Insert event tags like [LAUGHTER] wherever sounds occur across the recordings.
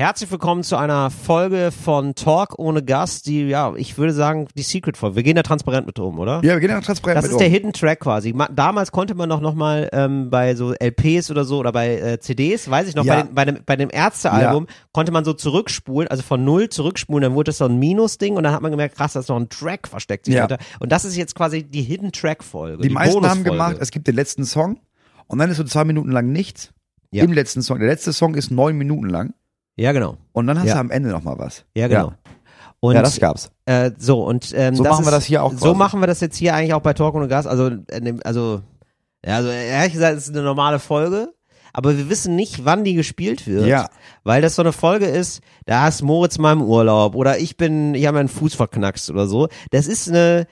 Herzlich willkommen zu einer Folge von Talk ohne Gast, die, ja, ich würde sagen, die Secret-Folge. Wir gehen da transparent mit um, oder? Ja, wir gehen da transparent Das mit ist um. der Hidden Track quasi. Ma- Damals konnte man noch, noch mal ähm, bei so LPs oder so oder bei äh, CDs, weiß ich noch, Ja. bei, den, bei dem, bei dem Ärztealbum konnte man so zurückspulen, also von null zurückspulen, dann wurde das so ein Minus-Ding und dann hat man gemerkt, krass, da ist noch ein Track versteckt sich Ja. dahinter. Und das ist jetzt quasi die Hidden Track-Folge. Die, meisten haben gemacht, es gibt den letzten Song und dann ist so zwei Minuten lang nichts. Ja. Im letzten Song. Der letzte Song ist neun Minuten lang Ja, genau. und dann hast Ja. du am Ende noch mal was. Ja, genau. Ja. Und, ja, das gab's. Äh, so und ähm, So das machen wir ist, das hier auch So quasi. machen wir das jetzt hier eigentlich auch bei Talk ohne Gas. Also, äh, also, ja, also ehrlich gesagt, es ist eine normale Folge, aber wir wissen nicht, wann die gespielt wird, Ja. weil das so eine Folge ist. Da ist Moritz mal im Urlaub oder ich bin, ich habe meinen Fuß verknackst oder so. Das ist eine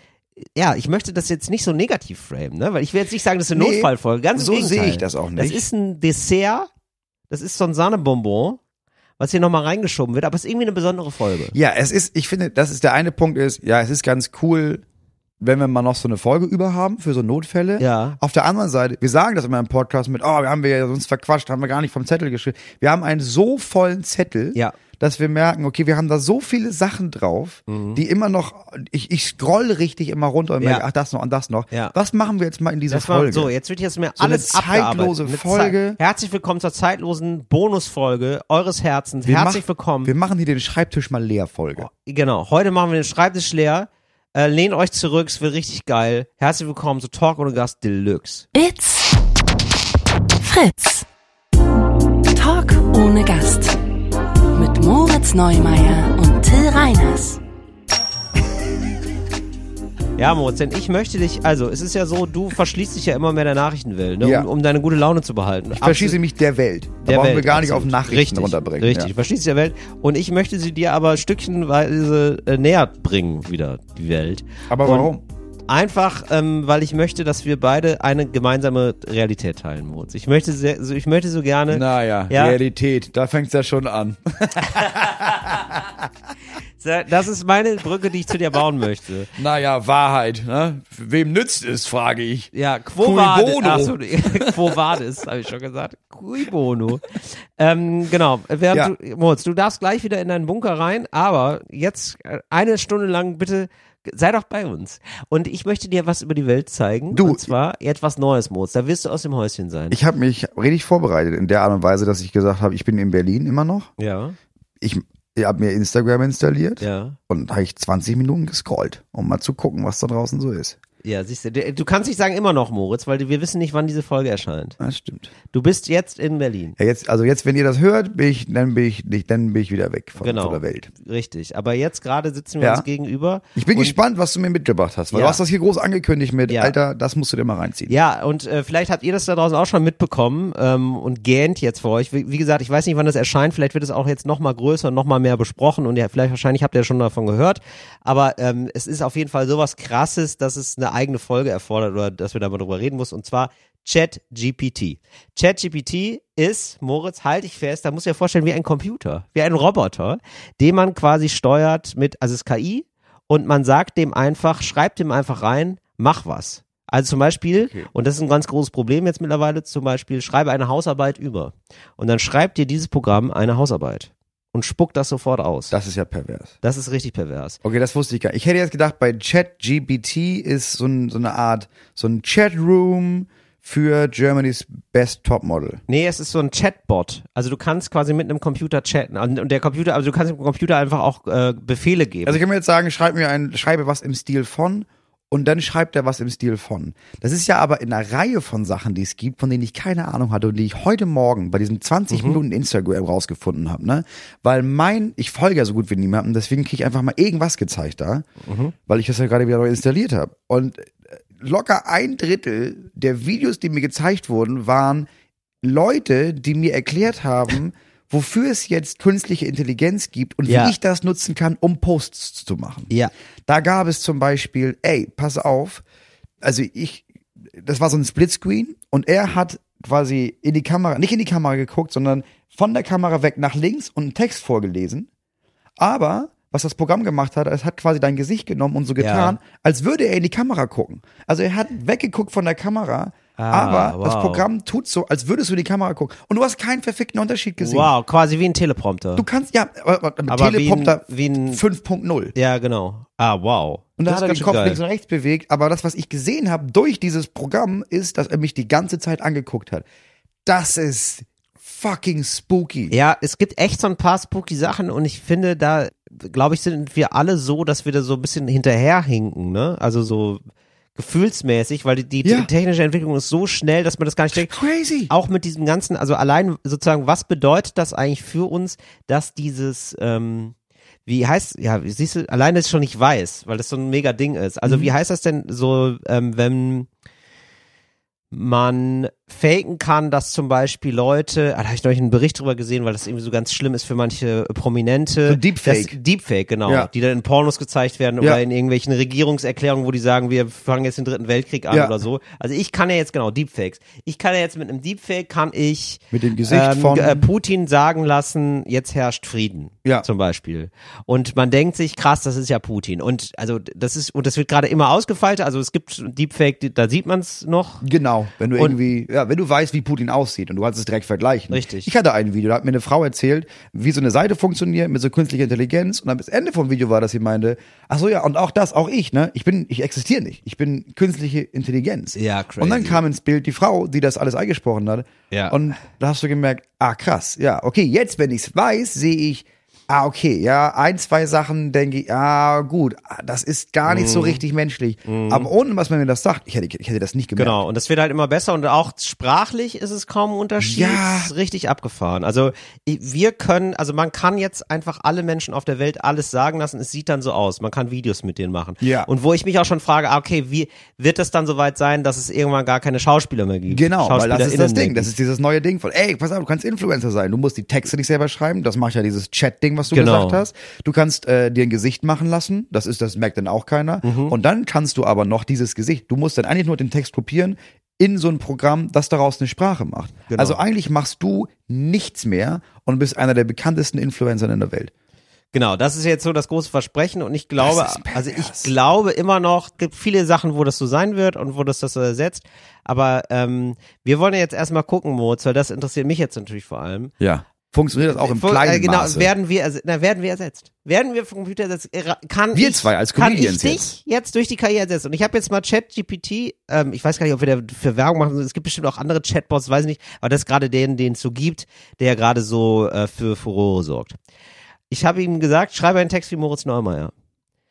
ja, ich möchte das jetzt nicht so negativ framen, ne? Weil ich will jetzt nicht sagen, das ist eine Nee, Notfallfolge. Ganz so sehe ich das auch Das nicht. ist ein Dessert, das ist so ein Sahnebonbon, was hier nochmal reingeschoben wird, aber es ist irgendwie eine besondere Folge. Ja, es ist, ich finde, das ist der eine Punkt ist, ja, es ist ganz cool, wenn wir mal noch so eine Folge über haben für so Notfälle. Ja. Auf der anderen Seite, wir sagen das immer im Podcast mit, oh, wir haben wir ja uns verquatscht, haben wir gar nicht vom Zettel geschrieben. Wir haben einen so vollen Zettel, Ja. Dass wir merken, okay, wir haben da so viele Sachen drauf, die immer noch, ich, ich scroll richtig immer runter und Mhm. Ja. merke, ach, das noch und das noch. Ja. Was machen wir jetzt mal in dieser Das war, Folge? so, jetzt wird jetzt mir So eine alles zeitlose. Eine Folge. Zei- Herzlich willkommen zur zeitlosen Bonusfolge eures Herzens. Wir Herzlich mach- willkommen. Wir machen hier den Schreibtisch mal leer Folge. genau, heute machen wir den Schreibtisch leer. Äh, lehnt euch zurück, es wird richtig geil. Herzlich willkommen zu Talk ohne Gast Deluxe. It's Fritz. Talk ohne Gast. Mit Moritz Neumeier und Till Reiners. Ja, Moritz, denn ich möchte dich, also es ist ja so, du verschließt dich ja immer mehr der Nachrichtenwelt, ne, Ja. um, um deine gute Laune zu behalten. Ich verschieße mich der Welt. Da der brauchen Welt, wir gar nicht auf absolut. Nachrichten richtig, runterbringen. Richtig, Ja. verschließt der Welt. Und ich möchte sie dir aber stückchenweise äh, näher bringen, wieder, die Welt. Aber Und warum? Einfach, ähm, weil ich möchte, dass wir beide eine gemeinsame Realität teilen, Moritz. Ich möchte sehr, so, ich möchte so gerne. Naja, Ja. Realität, da fängt's ja schon an. [LAUGHS] Das ist meine Brücke, die ich zu dir bauen möchte. Naja, Wahrheit, ne? Wem nützt es, frage ich. Ja, Quo vadis. [LAUGHS] Quo vadis, habe ich schon gesagt. Cui bono. ähm, genau. Während Ja. du, Moritz, du darfst gleich wieder in deinen Bunker rein, aber jetzt äh, eine Stunde lang bitte sei doch bei uns. Und ich möchte dir was über die Welt zeigen. Du- Und zwar etwas Neues, Moritz. Da wirst du aus dem Häuschen sein. Ich habe mich richtig vorbereitet in der Art und Weise, dass ich gesagt habe, ich bin in Berlin immer noch. ja, Ich, ich habe mir Instagram installiert ja. und habe ich 20 Minuten gescrollt, um mal zu gucken, was da draußen so ist. Ja, siehst du, du kannst nicht sagen immer noch, Moritz, weil wir wissen nicht, wann diese Folge erscheint. Das stimmt. Du bist jetzt in Berlin. Ja, jetzt, also jetzt, wenn ihr das hört, bin ich, dann bin ich nicht, dann bin ich wieder weg von, Genau. von der Welt. Richtig. Aber jetzt gerade sitzen wir Ja. uns gegenüber. Ich bin gespannt, was du mir mitgebracht hast, weil Ja. du hast das hier groß angekündigt mit, Ja. Alter, das musst du dir mal reinziehen. Ja, und äh, vielleicht habt ihr das da draußen auch schon mitbekommen ähm, und gähnt jetzt für euch. Wie, wie gesagt, ich weiß nicht, wann das erscheint. Vielleicht wird es auch jetzt noch mal größer und noch mal mehr besprochen und ja, vielleicht wahrscheinlich habt ihr ja schon davon gehört. Aber ähm, es ist auf jeden Fall sowas Krasses, dass es eine eigene Folge erfordert oder dass wir da mal drüber reden muss. Und zwar ChatGPT. ChatGPT ist, Moritz, halte ich fest, da muss ich dir vorstellen, wie ein Computer, wie ein Roboter, den man quasi steuert mit, also es ist KI, und man sagt dem einfach, schreibt dem einfach rein, mach was. Also zum Beispiel, und das ist ein ganz großes Problem jetzt mittlerweile, zum Beispiel, schreibe eine Hausarbeit über. Und dann schreibt dir dieses Programm eine Hausarbeit und spuckt das sofort aus. Das ist ja pervers. Das ist richtig pervers. Okay, das wusste ich gar nicht. Ich hätte jetzt gedacht, bei ChatGPT ist so, ein, so eine Art, so ein Chatroom für Germany's Best Topmodel. Nee, es ist so ein Chatbot. Also du kannst quasi mit einem Computer chatten. Und der Computer, also du kannst dem Computer einfach auch äh, Befehle geben. Also ich kann mir jetzt sagen, schreib mir ein, schreibe was im Stil von und dann schreibt er was im Stil von. Das ist ja aber in einer Reihe von Sachen, die es gibt, von denen ich keine Ahnung hatte und die ich heute Morgen bei diesen 20 Minuten Instagram rausgefunden habe, ne? Weil mein, ich folge ja so gut wie niemandem, deswegen kriege ich einfach mal irgendwas gezeigt da, weil ich das ja gerade wieder neu installiert habe. Und äh, locker ein Drittel der Videos, die mir gezeigt wurden, waren Leute, die mir erklärt haben, [LAUGHS] wofür es jetzt künstliche Intelligenz gibt und Ja. wie ich das nutzen kann, um Posts zu machen. ja. Da gab es zum Beispiel, ey, pass auf, also ich, das war so ein Splitscreen und er hat quasi in die Kamera, nicht in die Kamera geguckt, sondern von der Kamera weg nach links und einen Text vorgelesen. Aber was das Programm gemacht hat, es hat quasi dein Gesicht genommen und so getan, als würde er in die Kamera gucken. Also er hat weggeguckt von der Kamera, aber das wow. Programm tut so, als würdest du in die Kamera gucken. Und du hast keinen verfickten Unterschied gesehen. Wow, quasi wie ein Teleprompter. Du kannst, ja, aber, aber Aber Teleprompter wie ein- wie ein- 5.0 ja, genau. Ah, wow. Und da Das hat er den Kopf schön links geil. und rechts bewegt. Aber das, was ich gesehen habe durch dieses Programm, ist, dass er mich die ganze Zeit angeguckt hat. Das ist fucking spooky. Ja, es gibt echt so ein paar spooky Sachen und ich finde, da, glaube ich, sind wir alle so, dass wir da so ein bisschen hinterherhinken, ne? Also so gefühlsmäßig, weil die, die Ja. technische Entwicklung ist so schnell, dass man das gar nicht denkt. Crazy. Auch mit diesem ganzen, also allein sozusagen, was bedeutet das eigentlich für uns, dass dieses, ähm, wie heißt, ja, siehst du, allein, dass ich schon nicht weiß, weil das so ein mega Ding ist. Also wie heißt das denn so, ähm, wenn man faken kann, dass zum Beispiel Leute, ah, da habe ich neulich einen Bericht drüber gesehen, weil das irgendwie so ganz schlimm ist für manche Prominente. So Deepfake. Das, Deepfake, genau. Ja. Die dann in Pornos gezeigt werden Ja. oder in irgendwelchen Regierungserklärungen, wo die sagen, wir fangen jetzt den dritten Weltkrieg an Ja. oder so. Also ich kann ja jetzt, genau, Deepfakes. Ich kann ja jetzt mit einem Deepfake, kann ich Mit dem Gesicht ähm, von- äh, Putin sagen lassen, jetzt herrscht Frieden. Ja. Zum Beispiel. Und man denkt sich, krass, das ist ja Putin. Und also das ist, und das wird gerade immer ausgefeilter. Also es gibt Deepfake, da sieht man es noch. Genau, wenn du Und- irgendwie, ja, wenn du weißt, wie Putin aussieht und du kannst es direkt vergleichen. Richtig. Ich hatte ein Video, da hat mir eine Frau erzählt, wie so eine Seite funktioniert mit so künstlicher Intelligenz und am Ende vom Video war, dass sie meinte, ach so ja, und auch das, auch ich, ne? Ich bin, ich existiere nicht. Ich bin künstliche Intelligenz. Ja, crazy. Und dann kam ins Bild die Frau, die das alles eingesprochen hat. Ja. Und da hast du gemerkt, ah krass, ja, okay, jetzt, wenn ich's weiß, sehe ich, ah okay, ja, ein, zwei Sachen denke ich, ah gut, das ist gar nicht Mhm. so richtig menschlich. Aber ohne, was man mir das sagt, ich hätte, ich hätte das nicht gemerkt. Genau, und das wird halt immer besser und auch sprachlich ist es kaum ein Unterschied. Ja. Richtig abgefahren. Also wir können, also man kann jetzt einfach alle Menschen auf der Welt alles sagen lassen, es sieht dann so aus. Man kann Videos mit denen machen. Ja. Und wo ich mich auch schon frage, ah, okay, wie wird es dann soweit sein, dass es irgendwann gar keine Schauspieler mehr gibt? Genau, weil das ist das Ding. Das ist dieses neue Ding von, ey, pass auf, du kannst Influencer sein. Du musst die Texte nicht selber schreiben. Das macht ja dieses Chat-Ding, was du Genau. gesagt hast. Du kannst äh, dir ein Gesicht machen lassen. Das ist, das merkt dann auch keiner. Mhm. Und dann kannst du aber noch dieses Gesicht. Du musst dann eigentlich nur den Text kopieren in so ein Programm, das daraus eine Sprache macht. Genau. Also eigentlich machst du nichts mehr und bist einer der bekanntesten Influencer in der Welt. Genau, das ist jetzt so das große Versprechen und ich glaube, also ich glaube immer noch, gibt viele Sachen, wo das so sein wird und wo das das so ersetzt. Aber ähm, wir wollen ja jetzt erstmal gucken, Moritz, weil das interessiert mich jetzt natürlich vor allem. Ja. Funktioniert das auch im kleinen äh, genau, Maße? werden wir, na, werden wir ersetzt? Werden wir vom Computer ersetzt? Kann Wir ich, zwei als kann ich Comedians dich jetzt. jetzt. durch die KI ersetzen? Und ich habe jetzt mal ChatGPT, ähm, ich weiß gar nicht, ob wir da für Werbung machen, es gibt bestimmt auch andere Chatbots, weiß ich nicht, aber das ist gerade den, den es so gibt, der gerade so äh, für Furore sorgt. Ich habe ihm gesagt, schreibe einen Text wie Moritz Neumeier.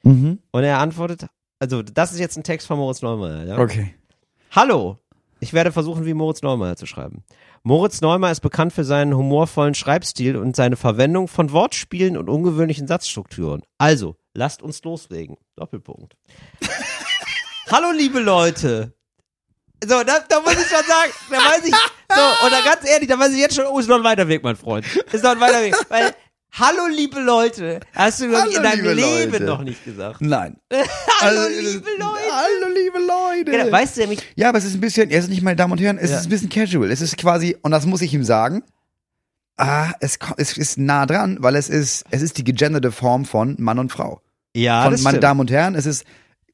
Mhm. Und er antwortet, also das ist jetzt ein Text von Moritz Neumeier, ja? Okay. Hallo, ich werde versuchen, wie Moritz Neumeier zu schreiben. Moritz Neumeier ist bekannt für seinen humorvollen Schreibstil und seine Verwendung von Wortspielen und ungewöhnlichen Satzstrukturen. Also, lasst uns loslegen. Doppelpunkt. [LAUGHS] Hallo, liebe Leute. So, da, da muss ich schon sagen, da weiß ich, so, oder ganz ehrlich, da weiß ich jetzt schon, oh, ist noch ein weiter Weg, mein Freund. Ist noch ein weiter Weg. Weil, hallo, liebe Leute, hast du, glaub ich, in deinem Leben Leute. noch nicht gesagt. Nein. [LAUGHS] Hallo, Also, liebe Leute. Hallo, liebe Leute. Genau, weißt du, mich Ja, aber es ist ein bisschen, er ist nicht, meine Damen und Herren, es Ja. ist ein bisschen casual. Es ist quasi, und das muss ich ihm sagen, ah, es, es ist nah dran, weil es ist, es ist die gegenderte Form von Mann und Frau. Ja, von das meine stimmt. Damen und Herren, es ist,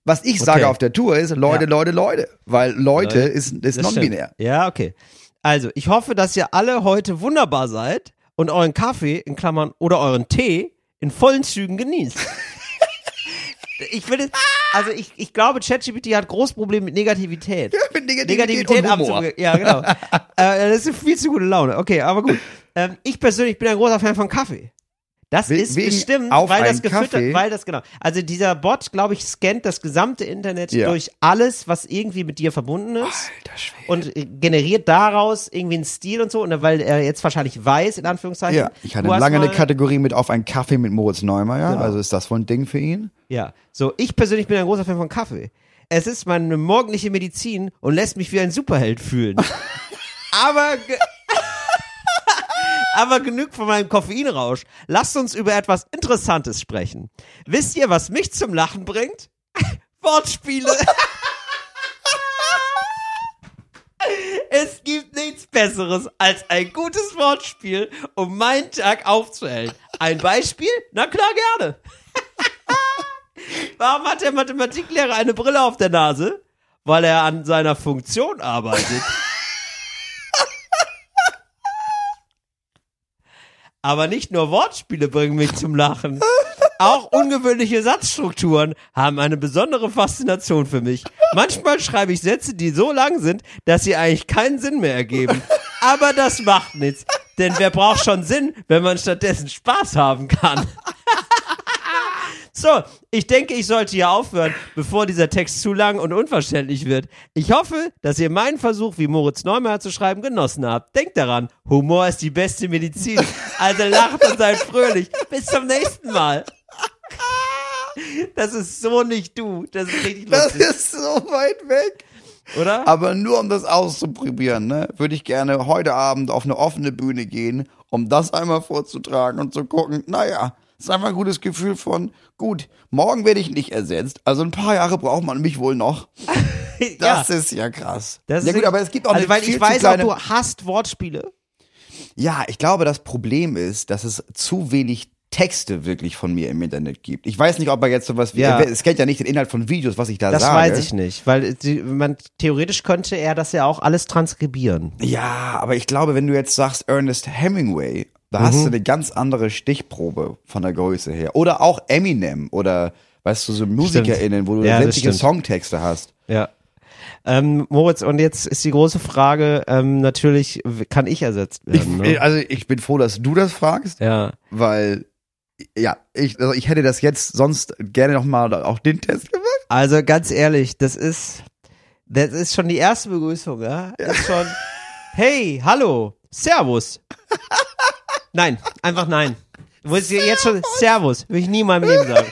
was ich sage Okay. auf der Tour ist, Leute, Ja. Leute, Leute. Weil Leute Leute. ist, ist non-binär. Ja, okay. Also, ich hoffe, dass ihr alle heute wunderbar seid und euren Kaffee in Klammern oder euren Tee in vollen Zügen genießt. [LAUGHS] ich finde, also ich, ich glaube, ChatGPT hat großes Problem mit Negativität. Mit Negativität und Humor. Ja, genau. [LAUGHS] äh, das ist viel zu gute Laune. Okay, aber gut. Ähm, ich persönlich bin ein großer Fan von Kaffee. Das We- ist bestimmt, weil das gefüttert, Kaffee? weil das genau. Also dieser Bot, glaube ich, scannt das gesamte Internet Ja. durch alles, was irgendwie mit dir verbunden ist Alter und äh, generiert daraus irgendwie einen Stil und so, und weil er jetzt wahrscheinlich weiß, in Anführungszeichen. Ja, ich hatte lange eine Kategorie mit auf einen Kaffee mit Moritz Neumeier, Genau. also ist das wohl ein Ding für ihn? Ja, so, ich persönlich bin ein großer Fan von Kaffee. Es ist meine morgendliche Medizin und lässt mich wie ein Superheld fühlen. [LAUGHS] aber, aber genug von meinem Koffeinrausch. Lasst uns über etwas Interessantes sprechen. Wisst ihr, was mich zum Lachen bringt? [LAUGHS] Wortspiele. [LAUGHS] Es gibt nichts Besseres als ein gutes Wortspiel, um meinen Tag aufzuhellen. Ein Beispiel? Na klar, gerne. [LAUGHS] Warum hat der Mathematiklehrer eine Brille auf der Nase? weil er an seiner Funktion arbeitet. Aber nicht nur Wortspiele bringen mich zum Lachen. Auch ungewöhnliche Satzstrukturen haben eine besondere Faszination für mich. Manchmal schreibe ich Sätze, die so lang sind, dass sie eigentlich keinen Sinn mehr ergeben. Aber das macht nichts. Denn wer braucht schon Sinn, wenn man stattdessen Spaß haben kann? So, ich denke, ich sollte hier aufhören, bevor dieser Text zu lang und unverständlich wird. Ich hoffe, dass ihr meinen Versuch, wie Moritz Neumeier zu schreiben, genossen habt. Denkt daran, Humor ist die beste Medizin. Also lacht und seid fröhlich. Bis zum nächsten Mal. Das ist so nicht du. Das ist richtig Das lustig. ist so weit weg. Oder? Aber nur um das auszuprobieren, ne, würde ich gerne heute Abend auf eine offene Bühne gehen, um das einmal vorzutragen und zu gucken, naja, ist einfach ein gutes Gefühl von, gut, morgen werde ich nicht ersetzt, also ein paar Jahre braucht man mich wohl noch. [LAUGHS] Das ist ja krass. Das ja gut, aber es gibt auch also, weil ich weiß kleine, auch, du hasst Wortspiele. Ja, ich glaube, das Problem ist, dass es zu wenig Texte wirklich von mir im Internet gibt. Ich weiß nicht, ob er jetzt sowas wie, Ja. es kennt ja nicht den Inhalt von Videos, was ich da Das sage. weiß ich nicht, weil man theoretisch könnte er das ja auch alles transkribieren. Ja, aber ich glaube, wenn du jetzt sagst Ernest Hemingway, da hast Mhm. du eine ganz andere Stichprobe von der Größe her. Oder auch Eminem oder, weißt du, so MusikerInnen, wo du Ja, das sämtliche. Songtexte hast. Ja. Ähm, Moritz, und jetzt ist die große Frage, ähm, natürlich, kann ich ersetzt Ich, werden? ne? Also ich bin froh, dass du das fragst, ja. weil ja, ich, also ich hätte das jetzt sonst gerne nochmal auch den Test gemacht. Also ganz ehrlich, das ist, das ist schon die erste Begrüßung, ja? Ist schon, hey, hallo, Servus. [LAUGHS] Nein, einfach nein. [LAUGHS] Wolltest dir jetzt schon, Servus, will ich nie in meinem Leben sagen.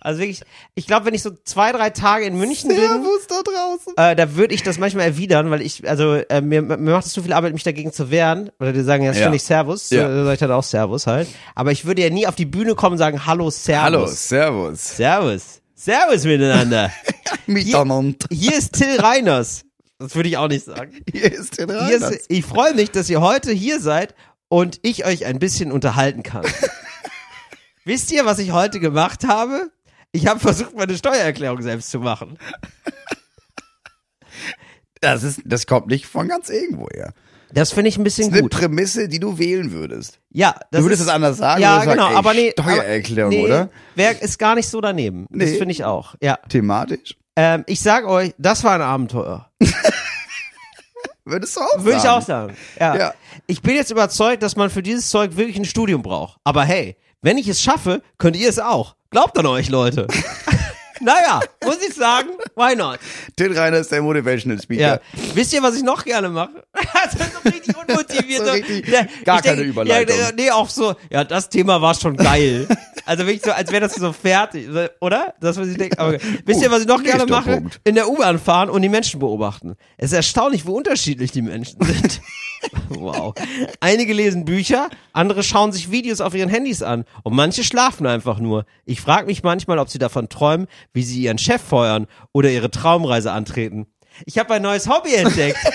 Also wirklich, ich glaube, wenn ich so zwei, drei Tage in München bin, Servus da draußen. äh, da würde ich das manchmal erwidern, weil ich, also äh, mir, mir macht es zu viel Arbeit, mich dagegen zu wehren. Oder die sagen ja Ja. ständig Servus, Ja. äh, sag ich dann auch Servus halt. Aber ich würde ja nie auf die Bühne kommen und sagen Hallo, Servus. Hallo, Servus. Servus. Servus miteinander. [LAUGHS] Miteinander. Hier ist Till Reiners. Das würde ich auch nicht sagen. Hier ist Hier Reiners. ist, ich freue mich, dass ihr heute hier seid und ich euch ein bisschen unterhalten kann. [LAUGHS] Wisst ihr, was ich heute gemacht habe? Ich habe versucht, meine Steuererklärung selbst zu machen. Das, ist, das kommt nicht von ganz irgendwo her. Das finde ich ein bisschen eine gut. Prämisse, die du wählen würdest. Ja, das Du würdest ist, es anders sagen, Ja, genau, sagen, ey, aber nee. Steuererklärung, nee, oder? Wär, ist gar nicht so daneben. Das Nee. finde ich auch. Ja. Thematisch. Ähm, ich sag euch, das war ein Abenteuer. [LAUGHS] Würdest du auch Würde ich sagen. auch sagen. Ja. Ja. Ich bin jetzt überzeugt, dass man für dieses Zeug wirklich ein Studium braucht. Aber hey, wenn ich es schaffe, könnt ihr es auch. Glaubt an euch, Leute. [LAUGHS] naja, muss ich sagen, why not? Till Reiner ist der Motivational Speaker. Ja. Wisst ihr, was ich noch gerne mache? [LAUGHS] das ist so richtig [LAUGHS] unmotiviert. So richtig Ja, gar keine Überleitung. Ja, nee, auch so, ja, das Thema war schon geil. also wirklich so, als wäre das so fertig, oder? Das, was ich denke. Aber, [LAUGHS] wisst ihr, was ich noch gerne mache? Punkt. In der U-Bahn fahren und die Menschen beobachten. Es ist erstaunlich, wie unterschiedlich die Menschen sind. Wow. Einige lesen Bücher, andere schauen sich Videos auf ihren Handys an und manche schlafen einfach nur. Ich frage mich manchmal, ob sie davon träumen, wie sie ihren Chef feuern oder ihre Traumreise antreten. Ich habe ein neues Hobby entdeckt. [LAUGHS]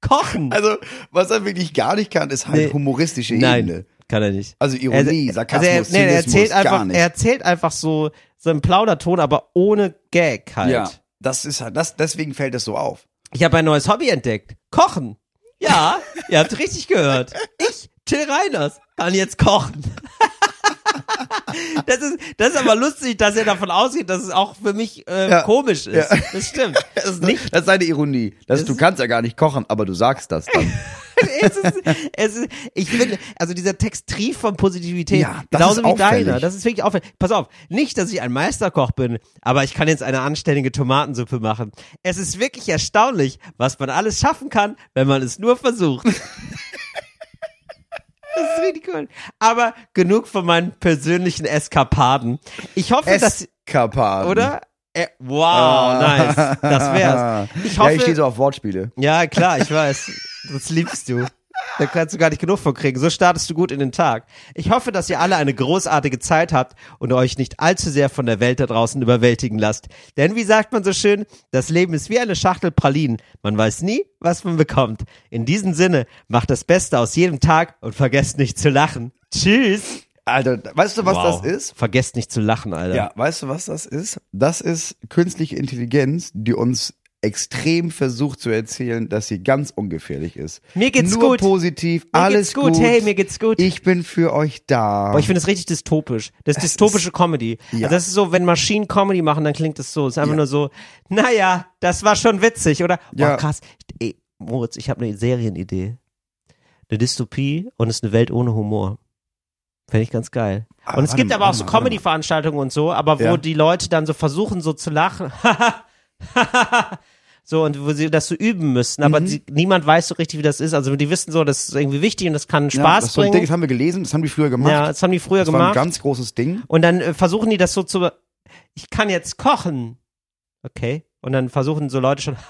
Kochen. Also, was er wirklich gar nicht kann, ist halt Nee. humoristische Nein, Ebene. kann er nicht. Also Ironie, Sarkasmus, also er, nee, er erzählt einfach, er erzählt einfach so so einen Plauderton, aber ohne Gag halt. Ja. Das ist halt, das, deswegen fällt es so auf. Ich habe ein neues Hobby entdeckt. Kochen. Ja, [LAUGHS] ihr habt richtig gehört. Ich, Till Reiners, kann jetzt kochen. [LAUGHS] Das ist, das ist aber lustig, dass er davon ausgeht, dass es auch für mich äh, Ja. komisch ist. Ja. Das stimmt. [LAUGHS] Das ist, Nicht das ist seine Ironie. Das, Das du kannst ja gar nicht kochen, aber du sagst das dann. Es ist, es ist, ich finde, also dieser Text trieft von Positivität, Ja, das genauso ist wie auffällig. deiner. Das ist wirklich auffällig. Pass auf, nicht, dass ich ein Meisterkoch bin, aber ich kann jetzt eine anständige Tomatensuppe machen. Es ist wirklich erstaunlich, was man alles schaffen kann, wenn man es nur versucht. [LAUGHS] Das ist richtig cool. Aber genug von meinen persönlichen Eskapaden. Ich hoffe, dass, Eskapaden. oder? Äh, wow, Ah. nice. Das wär's. [LAUGHS] Ich ja, hoffe, ich stehe so auf Wortspiele. ja, klar, ich weiß. Das liebst du. Da kannst du gar nicht genug von kriegen. So startest du gut in den Tag. Ich hoffe, dass ihr alle eine großartige Zeit habt und euch nicht allzu sehr von der Welt da draußen überwältigen lasst. Denn wie sagt man so schön, das Leben ist wie eine Schachtel Pralinen. Man weiß nie, was man bekommt. In diesem Sinne, macht das Beste aus jedem Tag und vergesst nicht zu lachen. Tschüss. Alter, weißt du, was wow. das ist? Vergesst nicht zu lachen, Alter. Ja, weißt du, was das ist? Das ist künstliche Intelligenz, die uns extrem versucht zu erzählen, dass sie ganz ungefährlich ist. Mir geht's Nur gut. positiv, Mir alles geht's gut. gut. Hey, mir geht's gut. Ich bin für euch da. Boah, ich finde das richtig dystopisch. Das ist dystopische Comedy. Ja. Also das ist so, wenn Maschinen Comedy machen, dann klingt das so. Es ist einfach Ja. nur so, naja, das war schon witzig, oder? Boah, Ja. krass. Ey, Moritz, ich habe eine Serienidee. Eine Dystopie und es ist eine Welt ohne Humor. Fände ich ganz geil. Ah, Und es gibt mal, aber auch so. Comedy-Veranstaltungen und so, aber wo Ja. die Leute dann so versuchen, so zu lachen. [LAUGHS] [LAUGHS] so, und wo sie das so üben müssen, aber Mhm. sie, niemand weiß so richtig, wie das ist. Also die wissen so, das ist irgendwie wichtig und das kann ja, Spaß das, ist so ein Ding, bringen. das haben wir gelesen, das haben die früher gemacht. Ja, das haben die früher das war ein gemacht. ganz großes Ding. Und dann äh, versuchen die das so zu, ich kann jetzt kochen. Okay. Und dann versuchen so Leute schon, [LAUGHS]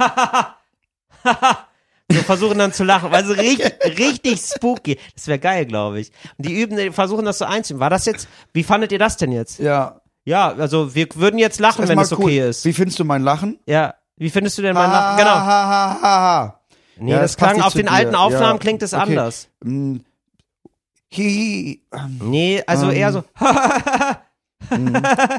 so versuchen dann zu lachen, also [LAUGHS] richtig, richtig spooky. Das wäre geil, glaube ich. Und die üben, die versuchen das so einzuüben. War das jetzt, wie fandet ihr das denn jetzt? Ja. Ja, also wir würden jetzt lachen, wenn es okay cool. ist. Wie findest du mein Lachen? Ja. Wie findest du denn mein Lachen? Genau. Ha, ha, ha. Nee, Ja, das, das klang auf den dir. alten Aufnahmen Ja, klingt es okay. anders. Mm. Hi, ähm, Nee, also Ähm. eher so. [LAUGHS]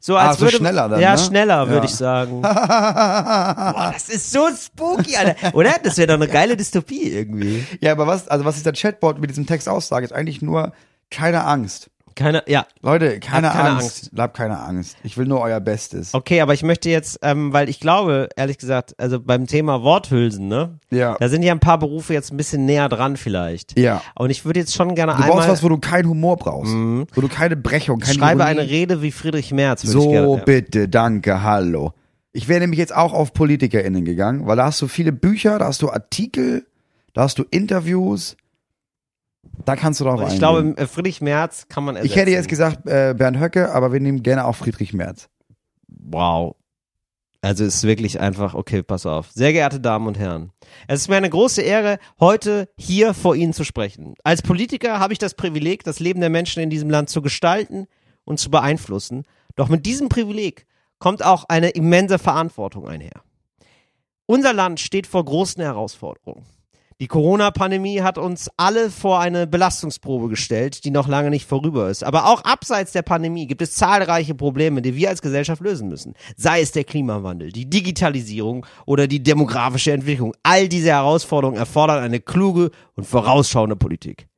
so Ah, als so würde schneller dann, Ja, ne? schneller, würde Ja. ich sagen. [LAUGHS] Boah, das ist so spooky, Alter. Oder? Das wäre doch eine geile Dystopie irgendwie. Ja, aber was, also was dieser Chatbot mit diesem Text aussagt, ist eigentlich nur keine Angst. Keine, ja. Leute, keine, keine Angst. Habt keine Angst. Ich will nur euer Bestes. Okay, aber ich möchte jetzt, ähm, weil ich glaube, ehrlich gesagt, also beim Thema Worthülsen, ne? Ja. Da sind ja ein paar Berufe jetzt ein bisschen näher dran vielleicht. Ja. Und ich würde jetzt schon gerne Du einmal. brauchst was, wo du keinen Humor brauchst. Wo du keine Brechung, keine schreibe Ironie. eine Rede wie Friedrich Merz, So, gerne. Ja. bitte, danke, hallo. Ich wäre nämlich jetzt auch auf PolitikerInnen gegangen, weil da hast du viele Bücher, da hast du Artikel, da hast du Interviews. Da kannst du drauf Und ich eingehen. glaube, äh, Friedrich Merz kann man ersetzen. ich hätte jetzt gesagt äh, Bernd Höcke, aber wir nehmen gerne auch Friedrich Merz. Wow. Also es ist wirklich einfach, okay, pass auf. Sehr geehrte Damen und Herren, es ist mir eine große Ehre, heute hier vor Ihnen zu sprechen. Als Politiker habe ich das Privileg, das Leben der Menschen in diesem Land zu gestalten und zu beeinflussen. Doch mit diesem Privileg kommt auch eine immense Verantwortung einher. Unser Land steht vor großen Herausforderungen. Die Corona-Pandemie hat uns alle vor eine Belastungsprobe gestellt, die noch lange nicht vorüber ist. Aber auch abseits der Pandemie gibt es zahlreiche Probleme, die wir als Gesellschaft lösen müssen. Sei es der Klimawandel, die Digitalisierung oder die demografische Entwicklung. All diese Herausforderungen erfordern eine kluge und vorausschauende Politik.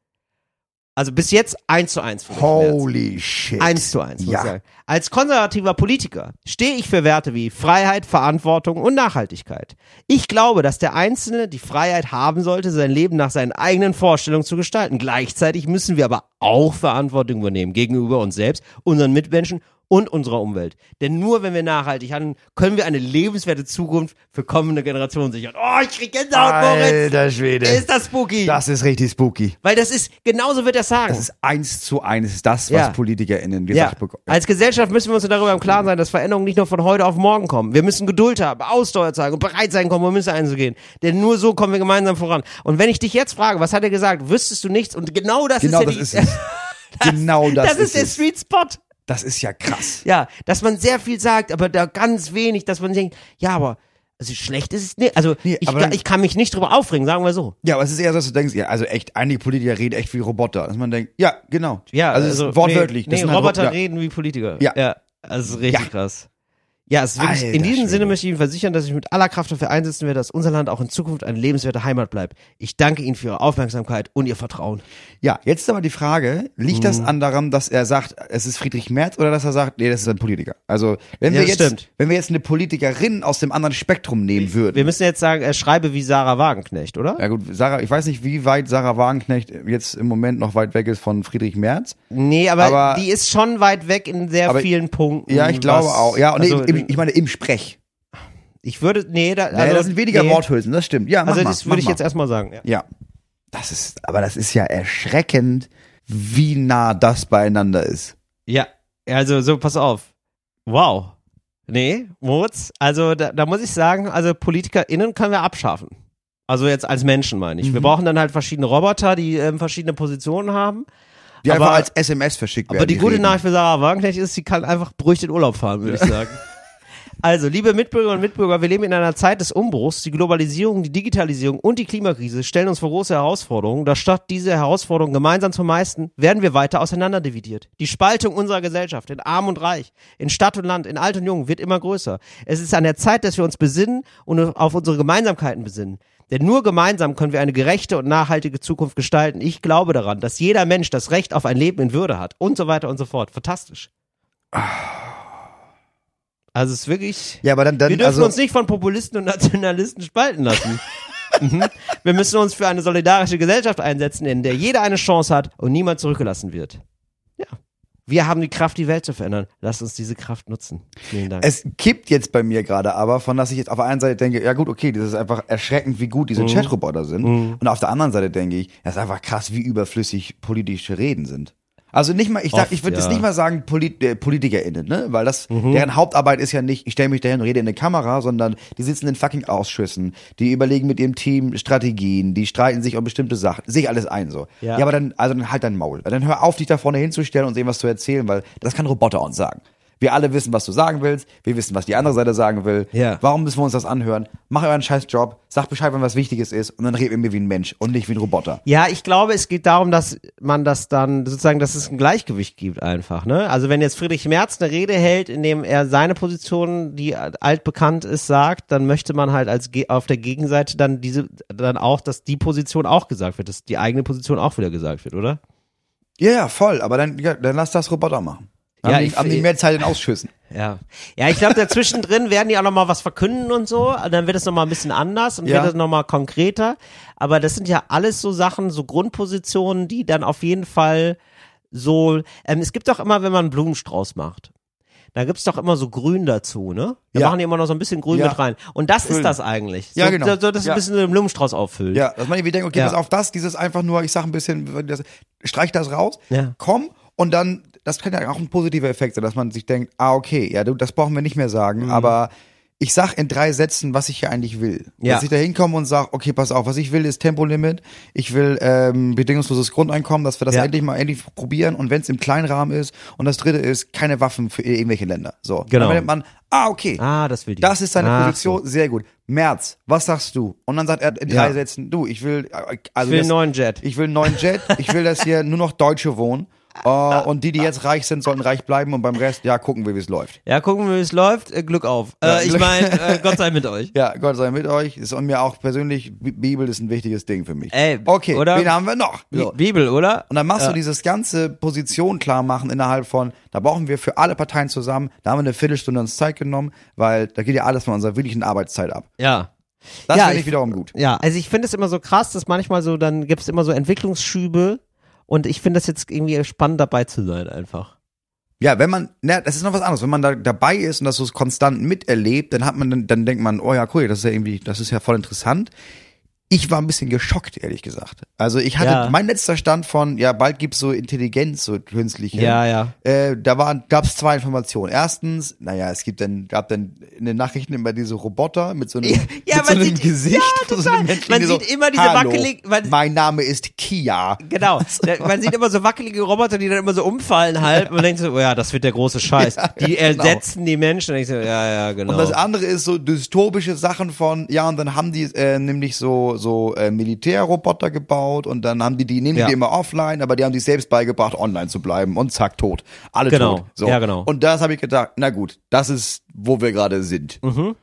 Also bis jetzt eins zu eins. Holy shit. Eins zu eins, muss Ja. ich sagen. Als konservativer Politiker stehe ich für Werte wie Freiheit, Verantwortung und Nachhaltigkeit. Ich glaube, dass der Einzelne die Freiheit haben sollte, sein Leben nach seinen eigenen Vorstellungen zu gestalten. Gleichzeitig müssen wir aber auch Verantwortung übernehmen gegenüber uns selbst, unseren Mitmenschen und unserer Umwelt. Denn nur wenn wir nachhaltig handeln, können wir eine lebenswerte Zukunft für kommende Generationen sichern. Oh, ich krieg Gänsehaut, Moritz. Alter Schwede. Ist das spooky? Das ist richtig spooky. Weil das ist, genauso wird er sagen. Das ist eins zu eins das, was Ja. PolitikerInnen Ja. gesagt bekommen. Als Gesellschaft müssen wir uns darüber im Klaren sein, dass Veränderungen nicht nur von heute auf morgen kommen. Wir müssen Geduld haben, Ausdauer zeigen und bereit sein, Kompromisse einzugehen. Denn nur so kommen wir gemeinsam voran. Und wenn ich dich jetzt frage, was hat er gesagt, wüsstest du nichts und genau das Genau ist ja das die, ist es. [LAUGHS] genau das, das ist der es. Sweet Spot. Das ist ja krass. Ja, dass man sehr viel sagt, aber da ganz wenig, dass man denkt, ja, aber also schlecht ist es nicht. Also Nee, ich, dann- ich kann mich nicht drüber aufregen, sagen wir so. Ja, aber es ist eher so, dass du denkst, ja, also echt, einige Politiker reden echt wie Roboter. Dass man denkt, ja, genau. Ja, also, also es ist wortwörtlich. Nee, nee halt Roboter Ro- ja. reden wie Politiker. Ja. ja das ist richtig Ja. krass. Ja, es ist wirklich, in Alter diesem Schwede. Sinne möchte ich Ihnen versichern, dass ich mit aller Kraft dafür einsetzen werde, dass unser Land auch in Zukunft eine lebenswerte Heimat bleibt. Ich danke Ihnen für Ihre Aufmerksamkeit und Ihr Vertrauen. Ja, jetzt ist aber die Frage, liegt Mhm. das an daran, dass er sagt, es ist Friedrich Merz oder dass er sagt, nee, das ist ein Politiker? Also, wenn Ja, wir jetzt, stimmt. wenn wir jetzt eine Politikerin aus dem anderen Spektrum nehmen würden. Wir müssen jetzt sagen, er schreibe wie Sarah Wagenknecht, oder? ja gut, Sarah, ich weiß nicht, wie weit Sarah Wagenknecht jetzt im Moment noch weit weg ist von Friedrich Merz. Nee, aber, Aber- die ist schon weit weg in sehr Aber- vielen Punkten. Ja, ich glaube auch. Ja, und also, im, im, ich meine im Sprech. ich würde, nee, da, Also, also, das sind weniger nee. Worthülsen, das stimmt. Ja, Also mal, das mach würde ich mal. jetzt erstmal sagen. Ja. Ja. Das ist, aber das ist ja erschreckend, wie nah das beieinander ist. Ja, also so, pass auf. Wow. Nee, Moritz, also da, da muss ich sagen, also PolitikerInnen können wir abschaffen. Also jetzt als Menschen meine ich. Wir Mhm. brauchen dann halt verschiedene Roboter, die ähm, verschiedene Positionen haben. Die Aber- einfach als SMS verschickt werden. Aber die gute reden. Nachricht für Sarah Wagenknecht ist, sie kann einfach beruhigt in Urlaub fahren, würde ich sagen. [LAUGHS] Also, liebe Mitbürgerinnen und Mitbürger, wir leben in einer Zeit des Umbruchs. Die Globalisierung, die Digitalisierung und die Klimakrise stellen uns vor große Herausforderungen. Doch statt diese Herausforderungen gemeinsam zu meistern, werden wir weiter auseinanderdividiert. Die Spaltung unserer Gesellschaft in Arm und Reich, in Stadt und Land, in Alt und Jung wird immer größer. Es ist an der Zeit, dass wir uns besinnen und auf unsere Gemeinsamkeiten besinnen. Denn nur gemeinsam können wir eine gerechte und nachhaltige Zukunft gestalten. Ich glaube daran, dass jeder Mensch das Recht auf ein Leben in Würde hat und so weiter und so fort. Fantastisch. Also es ist wirklich. Ja, aber dann, dann wir dürfen also, uns nicht von Populisten und Nationalisten spalten lassen. [LAUGHS] mhm. Wir müssen uns für eine solidarische Gesellschaft einsetzen, in der jeder eine Chance hat und niemand zurückgelassen wird. Ja. Wir haben die Kraft, die Welt zu verändern. Lasst uns diese Kraft nutzen. Vielen Dank. Es kippt jetzt bei mir gerade aber, von dass ich jetzt auf der einen Seite denke, ja gut, okay, das ist einfach erschreckend, wie gut Mhm. diese Chatroboter sind. Und auf der anderen Seite denke ich, das ist einfach krass, wie überflüssig politische Reden sind. Also nicht mal, ich, Oft, ich würde jetzt ja. Mhm. nicht mal sagen Polit, äh, PolitikerInnen, ne? Weil das, deren Hauptarbeit ist ja nicht, ich stelle mich dahin und rede in eine Kamera, sondern die sitzen in fucking Ausschüssen, die überlegen mit ihrem Team Strategien, die streiten sich um bestimmte Sachen, sich alles ein so. Ja. ja, aber dann, also dann halt dein Maul. Dann hör auf, dich da vorne hinzustellen und irgendwas zu erzählen, weil das kann Roboter uns sagen. Wir alle wissen, was du sagen willst. Wir wissen, was die andere Seite sagen will. Ja. Warum müssen wir uns das anhören? Mach euren scheiß Job. Sag Bescheid, wenn was Wichtiges ist. Und dann redet ihr mir wie ein Mensch und nicht wie ein Roboter. Ja, ich glaube, es geht darum, dass man das dann sozusagen, dass es ein Gleichgewicht gibt einfach. Ne? Also wenn jetzt Friedrich Merz eine Rede hält, in dem er seine Position, die altbekannt ist, sagt, dann möchte man halt als auf der Gegenseite dann diese, dann auch, dass die Position auch gesagt wird, dass die eigene Position auch wieder gesagt wird, oder? Ja, ja, voll. Aber dann, ja, dann lass das Roboter machen. Ja, die, ich- haben die mehr Zeit in Ausschüssen. Ja. Ja, ich glaube, dazwischen drin werden die auch nochmal was verkünden und so. Dann wird es nochmal ein bisschen anders und Ja. wird es nochmal konkreter. Aber das sind ja alles so Sachen, so Grundpositionen, die dann auf jeden Fall so, ähm, es gibt doch immer, wenn man einen Blumenstrauß macht. Da gibt's doch immer so Grün dazu, ne? Da Ja. machen die immer noch so ein bisschen Grün Ja. mit rein. Und das Füllen. ist das eigentlich. So, Ja, genau. So, so, dass Ja. ein bisschen so den Blumenstrauß auffüllt. Ja, dass man irgendwie denkt, okay, pass auf das, dieses einfach nur, ich sag ein bisschen, das, streich das raus, Ja. komm und dann, das kann ja auch ein positiver Effekt sein, dass man sich denkt, ah, okay, ja, du, das brauchen wir nicht mehr sagen, Mhm. aber ich sag in drei Sätzen, was ich hier eigentlich will. Ja. Dass ich da hinkomme und sag, okay, pass auf, was ich will, ist Tempolimit, ich will ähm, bedingungsloses Grundeinkommen, dass wir das Ja. endlich mal endlich probieren und wenn es im Kleinrahmen ist und das dritte ist, keine Waffen für irgendwelche Länder. So. Genau. Dann denkt man, ah, okay. Ah, das will die. Das ist seine Ach Position, sehr gut. März, was sagst du? Und dann sagt er in Ja. drei Sätzen, du, ich will, äh, also Ich will das, einen neuen Jet. ich will einen neuen Jet, ich will, dass hier [LAUGHS] nur noch Deutsche wohnen. Äh, und die, die jetzt reich sind, sollten reich bleiben und beim Rest, ja, gucken wir, wie es läuft. Ja, gucken wir, wie es läuft. Äh, Glück auf. Ja, äh, ich meine, äh, Gott sei mit euch. Ja, Gott sei mit euch. Ist und mir auch persönlich, Bi- Bibel ist ein wichtiges Ding für mich. Ey, okay, oder? wen haben wir noch? So. Bi- Bibel, oder? Und dann machst Ja. du dieses ganze Position klar machen innerhalb von, da brauchen wir für alle Parteien zusammen, da haben wir eine Viertelstunde uns Zeit genommen, weil da geht ja alles von unserer wirklichen Arbeitszeit ab. Ja. Das Ja, finde ich ich- wiederum gut. Ja, also ich finde es immer so krass, dass manchmal so, dann gibt's immer so Entwicklungsschübe und ich finde das jetzt irgendwie spannend dabei zu sein einfach. Ja, wenn man, na, das ist noch was anderes. Wenn man da dabei ist und das so konstant miterlebt, dann hat man, dann, dann denkt man, oh ja, cool, das ist ja irgendwie, das ist ja voll interessant. Ich war ein bisschen geschockt, ehrlich gesagt. Also ich hatte, Ja. mein letzter Stand von, ja, bald gibt's so Intelligenz, so künstliche. Ja, ja. Äh, da waren, gab's zwei Informationen. Erstens, naja, es gibt dann, gab dann in den Nachrichten immer diese Roboter mit so einem, Ja, mit so einem sieht- Gesicht. ja, so einem Menschen, Man die sieht so, immer diese Hallo, wackelig- man- mein Name ist Kia. Genau. [LAUGHS] Man sieht immer so wackelige Roboter, die dann immer so umfallen halb und man denkt so, oh ja, das wird der große Scheiß. Die genau. ersetzen die Menschen. Und ich so, ja, ja, genau. Und das andere ist so dystopische Sachen von, ja, und dann haben die äh, nämlich so so äh, Militärroboter gebaut und dann haben die die nehmen Ja. die immer offline, aber die haben sich selbst beigebracht, online zu bleiben und zack tot, alle Genau. tot. So. Ja, genau. Und das habe ich gedacht, na gut, das ist, wo wir gerade sind. Mhm.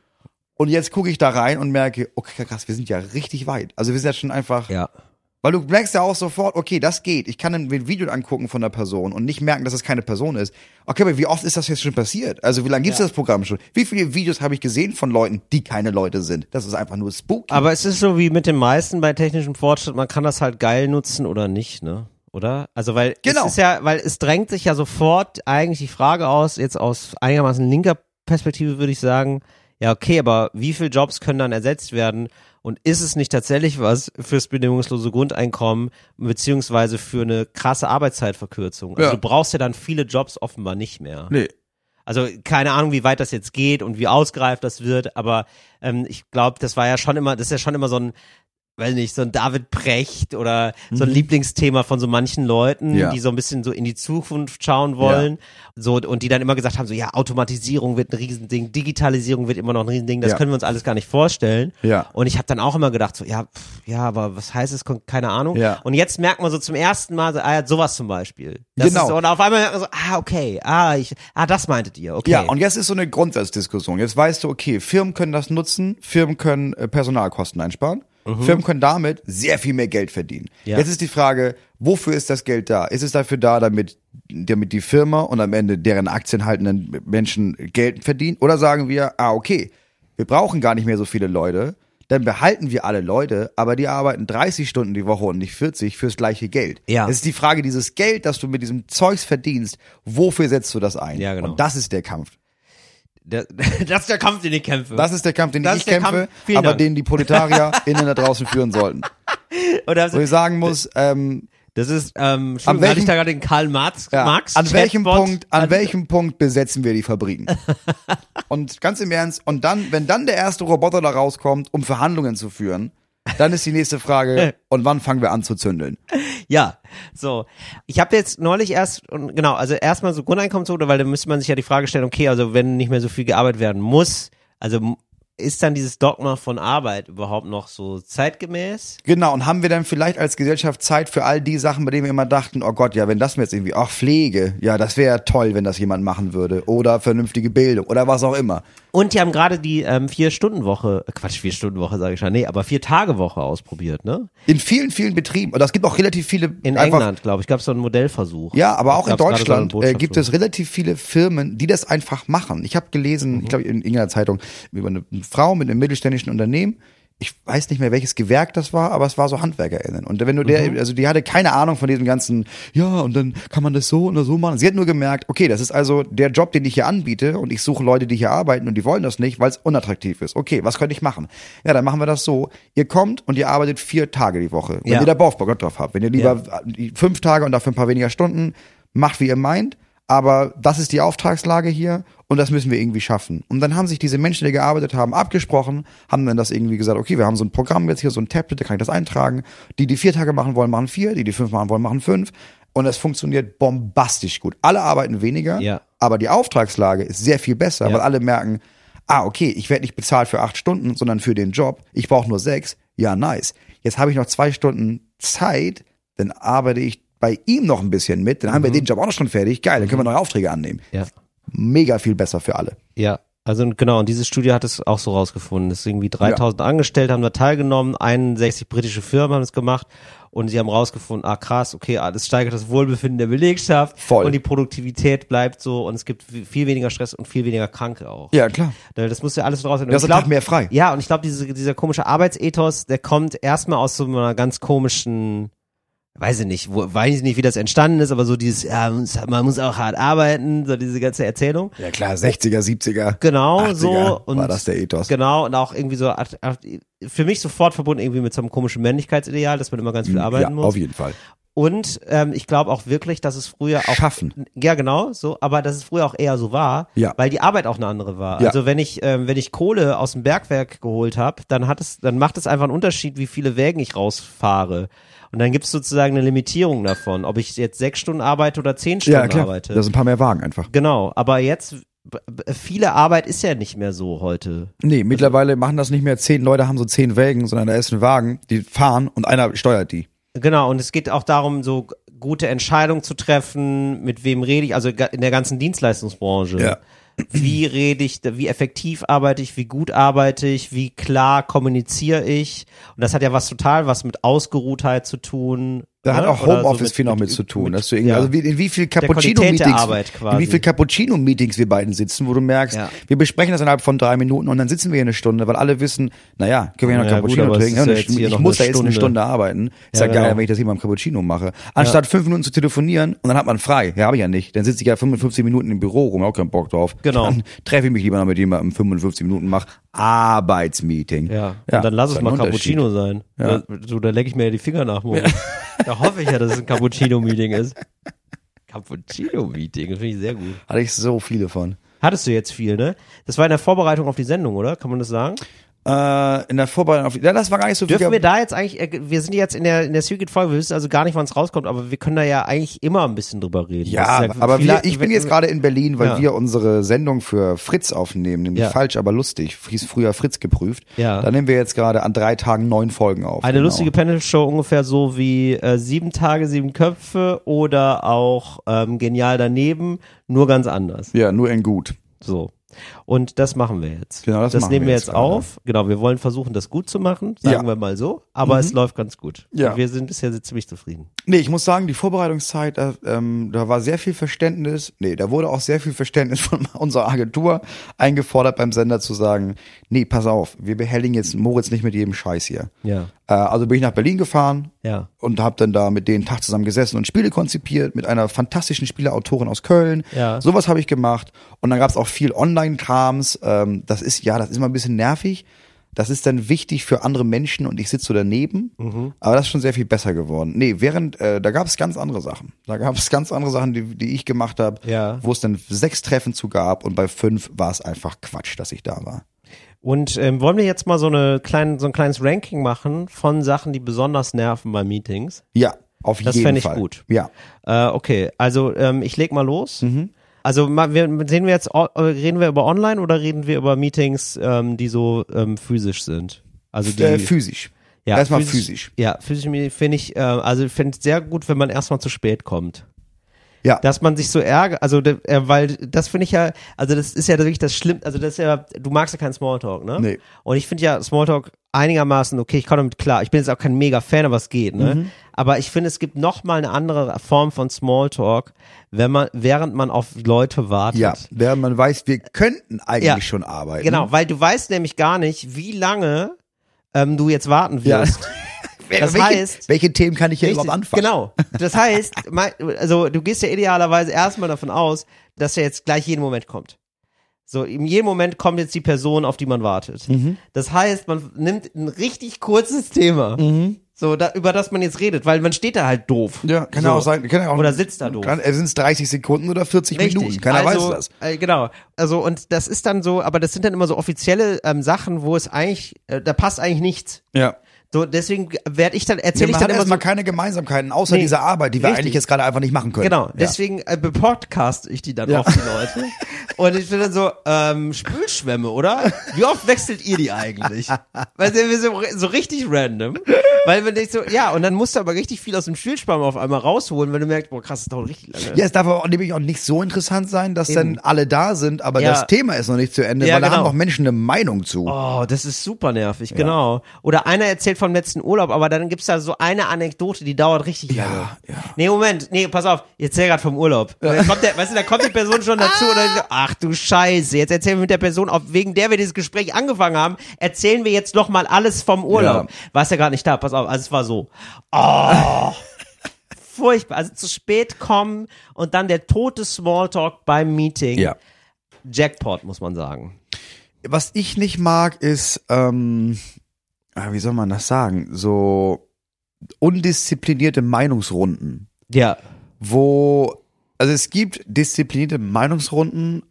Und jetzt gucke ich da rein und merke, okay, krass, wir sind ja richtig weit. Also wir sind ja schon einfach, ja. Weil du merkst ja auch sofort, okay, das geht. Ich kann ein Video angucken von der Person und nicht merken, dass es keine Person ist. Okay, aber wie oft ist das jetzt schon passiert? Also wie lange gibt's das Programm schon? Wie viele Videos habe ich gesehen von Leuten, die keine Leute sind? Das ist einfach nur spooky. Aber es ist so wie mit den meisten bei technischem Fortschritt, man kann das halt geil nutzen oder nicht, ne? Oder? Also weil Genau. es ist ja, weil es drängt sich ja sofort eigentlich die Frage aus, jetzt aus einigermaßen linker Perspektive würde ich sagen, ja okay, aber wie viele Jobs können dann ersetzt werden und ist es nicht tatsächlich was fürs bedingungslose Grundeinkommen beziehungsweise für eine krasse Arbeitszeitverkürzung? Also Ja. du brauchst ja dann viele Jobs offenbar nicht mehr. nee. Also keine Ahnung, wie weit das jetzt geht und wie ausgereift das wird, aber ähm, ich glaube, das war ja schon immer, das ist ja schon immer so ein weiß nicht, so ein David Precht oder so ein Lieblingsthema von so manchen Leuten, Mhm. Ja. die so ein bisschen so in die Zukunft schauen wollen. So, und die dann immer gesagt haben, so, ja, Automatisierung wird ein Riesending, Digitalisierung wird immer noch ein Riesending, das Ja. können wir uns alles gar nicht vorstellen. Ja. Und ich habe dann auch immer gedacht, so, ja, pff, ja, aber was heißt es, keine Ahnung. Ja. Und jetzt merkt man so zum ersten Mal, so, ah, ja, sowas zum Beispiel. Das Genau. Ist und auf einmal merkt man so, ah, okay, ah, ich, ah, das meintet ihr, okay. Ja, und jetzt ist so eine Grundsatzdiskussion. Jetzt weißt du, okay, Firmen können das nutzen, Firmen können äh, Personalkosten einsparen. Firmen können damit sehr viel mehr Geld verdienen. Ja. Jetzt ist die Frage, wofür ist das Geld da? Ist es dafür da, damit, damit die Firma und am Ende deren Aktien haltenden Menschen Geld verdienen? Oder sagen wir, ah, okay, wir brauchen gar nicht mehr so viele Leute, dann behalten wir alle Leute, aber die arbeiten 30 Stunden die Woche und nicht 40 fürs gleiche Geld. Ja. Es ist die Frage, dieses Geld, das du mit diesem Zeugs verdienst, wofür setzt du das ein? Ja, genau. Und das ist der Kampf. Das, [LAUGHS] das ist der Kampf, den ich kämpfe. Das ist der Kampf, den Das ich der kämpfe, aber Dank. den die Proletarier innen da draußen führen sollten. [LAUGHS] Oder Wo ich sagen muss, ähm, Das ist, ähm, An welchem- ich da gerade den Karl Marx, ja, Marx an welchem Chatbot Punkt, an welchem Punkt besetzen wir die Fabriken? [LAUGHS] und ganz im Ernst, und dann, wenn dann der erste Roboter da rauskommt, um Verhandlungen zu führen, dann ist die nächste Frage, [LAUGHS] und wann fangen wir an zu zündeln? Ja, so. Ich habe jetzt neulich erst, und genau, also erstmal so Grundeinkommensquote, weil da müsste man sich ja die Frage stellen, okay, also wenn nicht mehr so viel gearbeitet werden muss, also ist dann dieses Dogma von Arbeit überhaupt noch so zeitgemäß? Genau, und haben wir dann vielleicht als Gesellschaft Zeit für all die Sachen, bei denen wir immer dachten, oh Gott, ja, wenn das mir jetzt irgendwie, ach, Pflege, ja, das wäre toll, wenn das jemand machen würde. Oder vernünftige Bildung oder was auch immer. Und die haben gerade die ähm, Vier-Stunden-Woche, äh, Quatsch, Vier-Stunden-Woche sage ich schon, nee, aber Vier-Tage-Woche ausprobiert, ne? In vielen, vielen Betrieben, und es gibt auch relativ viele In einfach, England, glaube ich, gab es so einen Modellversuch. Ja, aber auch in so Deutschland äh, gibt es relativ viele Firmen, die das einfach machen. Ich habe gelesen, Mhm. ich glaube in irgendeiner Zeitung, über eine Frau mit einem mittelständischen Unternehmen. Ich weiß nicht mehr, welches Gewerk das war, aber es war so HandwerkerInnen. Und wenn du Mhm. der, also die hatte keine Ahnung von diesem ganzen, ja, und dann kann man das so oder so machen. Sie hat nur gemerkt, okay, das ist also der Job, den ich hier anbiete und ich suche Leute, die hier arbeiten und die wollen das nicht, weil es unattraktiv ist. Okay, was könnte ich machen? Ja, dann machen wir das so. Ihr kommt und ihr arbeitet vier Tage die Woche. Wenn Ja. ihr da Bock drauf habt. Wenn ihr lieber fünf Tage und dafür ein paar weniger Stunden, macht wie ihr meint. Aber das ist die Auftragslage hier und das müssen wir irgendwie schaffen. Und dann haben sich diese Menschen, die gearbeitet haben, abgesprochen, haben dann das irgendwie gesagt, okay, wir haben so ein Programm jetzt hier, so ein Tablet, da kann ich das eintragen. Die, die vier Tage machen wollen, machen vier, die, die fünf machen wollen, machen fünf. Und es funktioniert bombastisch gut. Alle arbeiten weniger, Ja. aber die Auftragslage ist sehr viel besser, Ja. weil alle merken, ah, okay, ich werde nicht bezahlt für acht Stunden, sondern für den Job. Ich brauche nur sechs. Ja, nice. Jetzt habe ich noch zwei Stunden Zeit, dann arbeite ich bei ihm noch ein bisschen mit, dann haben wir den Job auch noch schon fertig. Geil, dann können wir neue Aufträge annehmen. Ja. Mega viel besser für alle. Ja, also genau, und diese Studie hat es auch so rausgefunden. Es sind irgendwie 3000 Angestellte haben da teilgenommen, 61 britische Firmen haben es gemacht und sie haben rausgefunden, ah krass, okay, das steigert das Wohlbefinden der Belegschaft Voll. und die Produktivität bleibt so und es gibt viel weniger Stress und viel weniger Kranke auch. Ja, klar. Das muss ja alles draus sein. Einen Tag mehr frei. Ja, und ich glaube, diese, dieser komische Arbeitsethos, der kommt erstmal aus so einer ganz komischen, weiß ich nicht, wo, weiß ich nicht, wie das entstanden ist, aber so dieses, ja, man muss, auch hart arbeiten, so diese ganze Erzählung. Ja, klar, 60er, 70er. Genau, 80er so. Und war das der Ethos. Genau, und auch irgendwie so, für mich sofort verbunden irgendwie mit so einem komischen Männlichkeitsideal, dass man immer ganz viel arbeiten ja, muss. auf jeden Fall. Und ähm, ich glaube auch wirklich, dass es früher auch Schaffen. ja genau so, aber dass es früher auch eher so war, Ja. weil die Arbeit auch eine andere war. Ja. Also wenn ich ähm, wenn ich Kohle aus dem Bergwerk geholt habe, dann hat es dann macht es einfach einen Unterschied, wie viele Wägen ich rausfahre. Und dann gibt es sozusagen eine Limitierung davon, ob ich jetzt sechs Stunden arbeite oder zehn Stunden Ja, klar. arbeite. Da sind ein paar mehr Wagen einfach. genau, aber jetzt viele Arbeit ist ja nicht mehr so heute. Nee, mittlerweile machen das nicht mehr zehn Leute, haben so zehn Wägen, sondern da ist ein Wagen, die fahren und einer steuert die. Genau, und es geht auch darum, so gute Entscheidungen zu treffen, mit wem rede ich, also in der ganzen Dienstleistungsbranche. Ja. Wie rede ich, wie effektiv arbeite ich, wie gut arbeite ich, wie klar kommuniziere ich. Und das hat ja was total was mit Ausgeruhtheit zu tun. Da hat ne? auch Homeoffice so viel noch mit zu tun. dass du irgendwie, ja. Also wie, in wie viel Cappuccino-Meetings, in wie viel Cappuccino-Meetings wir beiden sitzen, wo du merkst, Ja. wir besprechen das innerhalb von drei Minuten und dann sitzen wir hier eine Stunde, weil alle wissen, naja, können wir ja noch gut, Cappuccino es trinken. ja hier ich noch muss da jetzt eine Stunde. Stunde arbeiten. Ist ja, geil, genau. wenn ich das hier beim Cappuccino mache. Anstatt fünf Minuten zu telefonieren und dann hat man frei. Ja, habe ich ja nicht. Dann sitze ich ja 55 Minuten im Büro rum, auch keinen Bock drauf. Genau. Dann treffe ich mich lieber noch mit jemandem 55 Minuten, mach Arbeitsmeeting. Ja, und dann lass es mal. Cappuccino sein. Ja. Da, so, da lecke ich mir ja die Finger nach. [LAUGHS] Da hoffe ich ja, dass es ein Cappuccino-Meeting ist. Cappuccino-Meeting, das finde ich sehr gut. Hatte ich so viele von. Hattest du jetzt viel, ne? Das war in der Vorbereitung auf die Sendung, oder? Kann man das sagen? Äh, in der Vorbereitung auf, ja, das war gar nicht so viel. Dürfen wir da jetzt eigentlich, äh, wir sind jetzt in der, in der Secret-Folge, wir wissen also gar nicht, wann es rauskommt, aber wir können da ja eigentlich immer ein bisschen drüber reden. Ja, ist aber wir, ich bin jetzt gerade in Berlin, weil Ja. wir unsere Sendung für Fritz aufnehmen, nämlich Ja. falsch, aber lustig, hieß früher Fritz geprüft. Ja. Da nehmen wir jetzt gerade an drei Tagen neun Folgen auf. Eine genau. lustige Panel-Show ungefähr so wie äh, Sieben Tage, Sieben Köpfe oder auch ähm, Genial daneben, nur ganz anders. Ja, nur in gut. So. Und das machen wir jetzt. Genau, das machen nehmen wir jetzt jetzt gerade. auf. Genau, wir wollen versuchen, das gut zu machen, sagen Ja. Mhm. wir mal so. Aber es läuft ganz gut. Ja. Und wir sind bisher ziemlich zufrieden. Nee, ich muss sagen, die Vorbereitungszeit, da, ähm, da war sehr viel Verständnis. Nee, da wurde auch sehr viel Verständnis [LAUGHS] von unserer Agentur eingefordert beim Sender zu sagen, nee, pass auf, wir behelligen jetzt Moritz nicht mit jedem Scheiß hier. Ja. Äh, also bin ich nach Berlin gefahren Ja. und habe dann da mit denen einen Tag zusammen gesessen und Spiele konzipiert mit einer fantastischen Spieleautorin aus Köln. Ja. Sowas habe ich gemacht. Und dann gab es auch viel Online-Krams. Ähm, das ist, ja, das ist immer ein bisschen nervig. Das ist dann wichtig für andere Menschen und ich sitze so daneben. Mhm. Aber das ist schon sehr viel besser geworden. Nee, während, äh, da gab es ganz andere Sachen. Da gab es ganz andere Sachen, die, die ich gemacht habe, Ja. wo es dann sechs Treffen zu gab und bei fünf war es einfach Quatsch, dass ich da war. Und ähm, wollen wir jetzt mal so, eine kleine, so ein kleines Ranking machen von Sachen, die besonders nerven bei Meetings? Ja, auf Das jeden fänd ich Fall. gut. Ja. Äh, okay, also ähm, ich leg mal los. Mhm. Also wir, sehen wir jetzt, reden wir über Online oder reden wir über Meetings, ähm, die so ähm, physisch sind? Also die, Äh, physisch. ja, Erstmal physisch. Ja, physisch finde ich, äh, also ich finde es sehr gut, wenn man erstmal zu spät kommt. Ja. Dass man sich so ärgert, also de- äh, weil das finde ich ja, also das ist ja wirklich das Schlimmste, also das ist ja, du magst ja keinen Smalltalk, ne? Nee. Und ich finde ja Smalltalk einigermaßen okay, ich komme damit klar. Ich bin jetzt auch kein mega Fan, aber es geht, ne? Mhm. Aber ich finde, es gibt noch mal eine andere Form von Smalltalk, wenn man, während man auf Leute wartet. Ja, während man weiß, wir könnten eigentlich Ja. schon arbeiten. Genau, weil du weißt nämlich gar nicht, wie lange ähm, du jetzt warten Ja. wirst. [LAUGHS] Das welche, heißt- welche Themen kann ich hier Richtig, überhaupt anfangen? Genau. Das heißt, [LAUGHS] also du gehst ja idealerweise erstmal davon aus, dass er jetzt gleich jeden Moment kommt. So, in jedem Moment kommt jetzt die Person, auf die man wartet. Mhm. Das heißt, man nimmt ein richtig kurzes Thema, so da, über das man jetzt redet, weil man steht da halt doof. Ja, kann so. ja auch sein. Kann ja auch, Oder sitzt da doof. Sind es 30 Sekunden oder 40 Richtig. Minuten? Keiner also, weiß das. Äh, genau. Also und das ist dann so, aber das sind dann immer so offizielle ähm, Sachen, wo es eigentlich, äh, da passt eigentlich nichts. Ja. So deswegen werde ich dann Wir erzähle ich haben dann immer so erstmal keine Gemeinsamkeiten, außer Nee, dieser Arbeit, die wir richtig. eigentlich jetzt gerade einfach nicht machen können. Genau, Ja. deswegen äh, bepodcast ich die dann Ja. auf die Leute. Und ich bin dann so, ähm, Spülschwämme, oder? Wie oft wechselt ihr die eigentlich? Weil wir so, so richtig random. Weil wenn ich so, ja, und dann musst du aber richtig viel aus dem Spülschwamm auf einmal rausholen, wenn du merkst, boah krass, das dauert richtig lange. Ja, es darf aber auch, nämlich auch nicht so interessant sein, dass Eben. dann alle da sind, aber Ja. das Thema ist noch nicht zu Ende, Ja, weil da genau. haben auch Menschen eine Meinung zu. Oh, das ist super nervig, genau. Oder einer erzählt vom letzten Urlaub, aber dann gibt's da so eine Anekdote, die dauert richtig lange. ja. Nee, Moment, nee, pass auf, ich erzähl grad vom Urlaub. Dann kommt der, weißt du, da kommt die Person schon dazu und dann so, ach du Scheiße, jetzt erzählen wir mit der Person, auf, wegen der wir dieses Gespräch angefangen haben, erzählen wir jetzt noch mal alles vom Urlaub. Ja. Warst ja gerade nicht da, pass auf, also es war so. Oh. [LAUGHS] Furchtbar, also zu spät kommen und dann der tote Smalltalk beim Meeting. Ja. Jackpot, muss man sagen. Was ich nicht mag, ist, ähm, ah, wie soll man das sagen, so undisziplinierte Meinungsrunden. Ja. wo, also es gibt disziplinierte Meinungsrunden,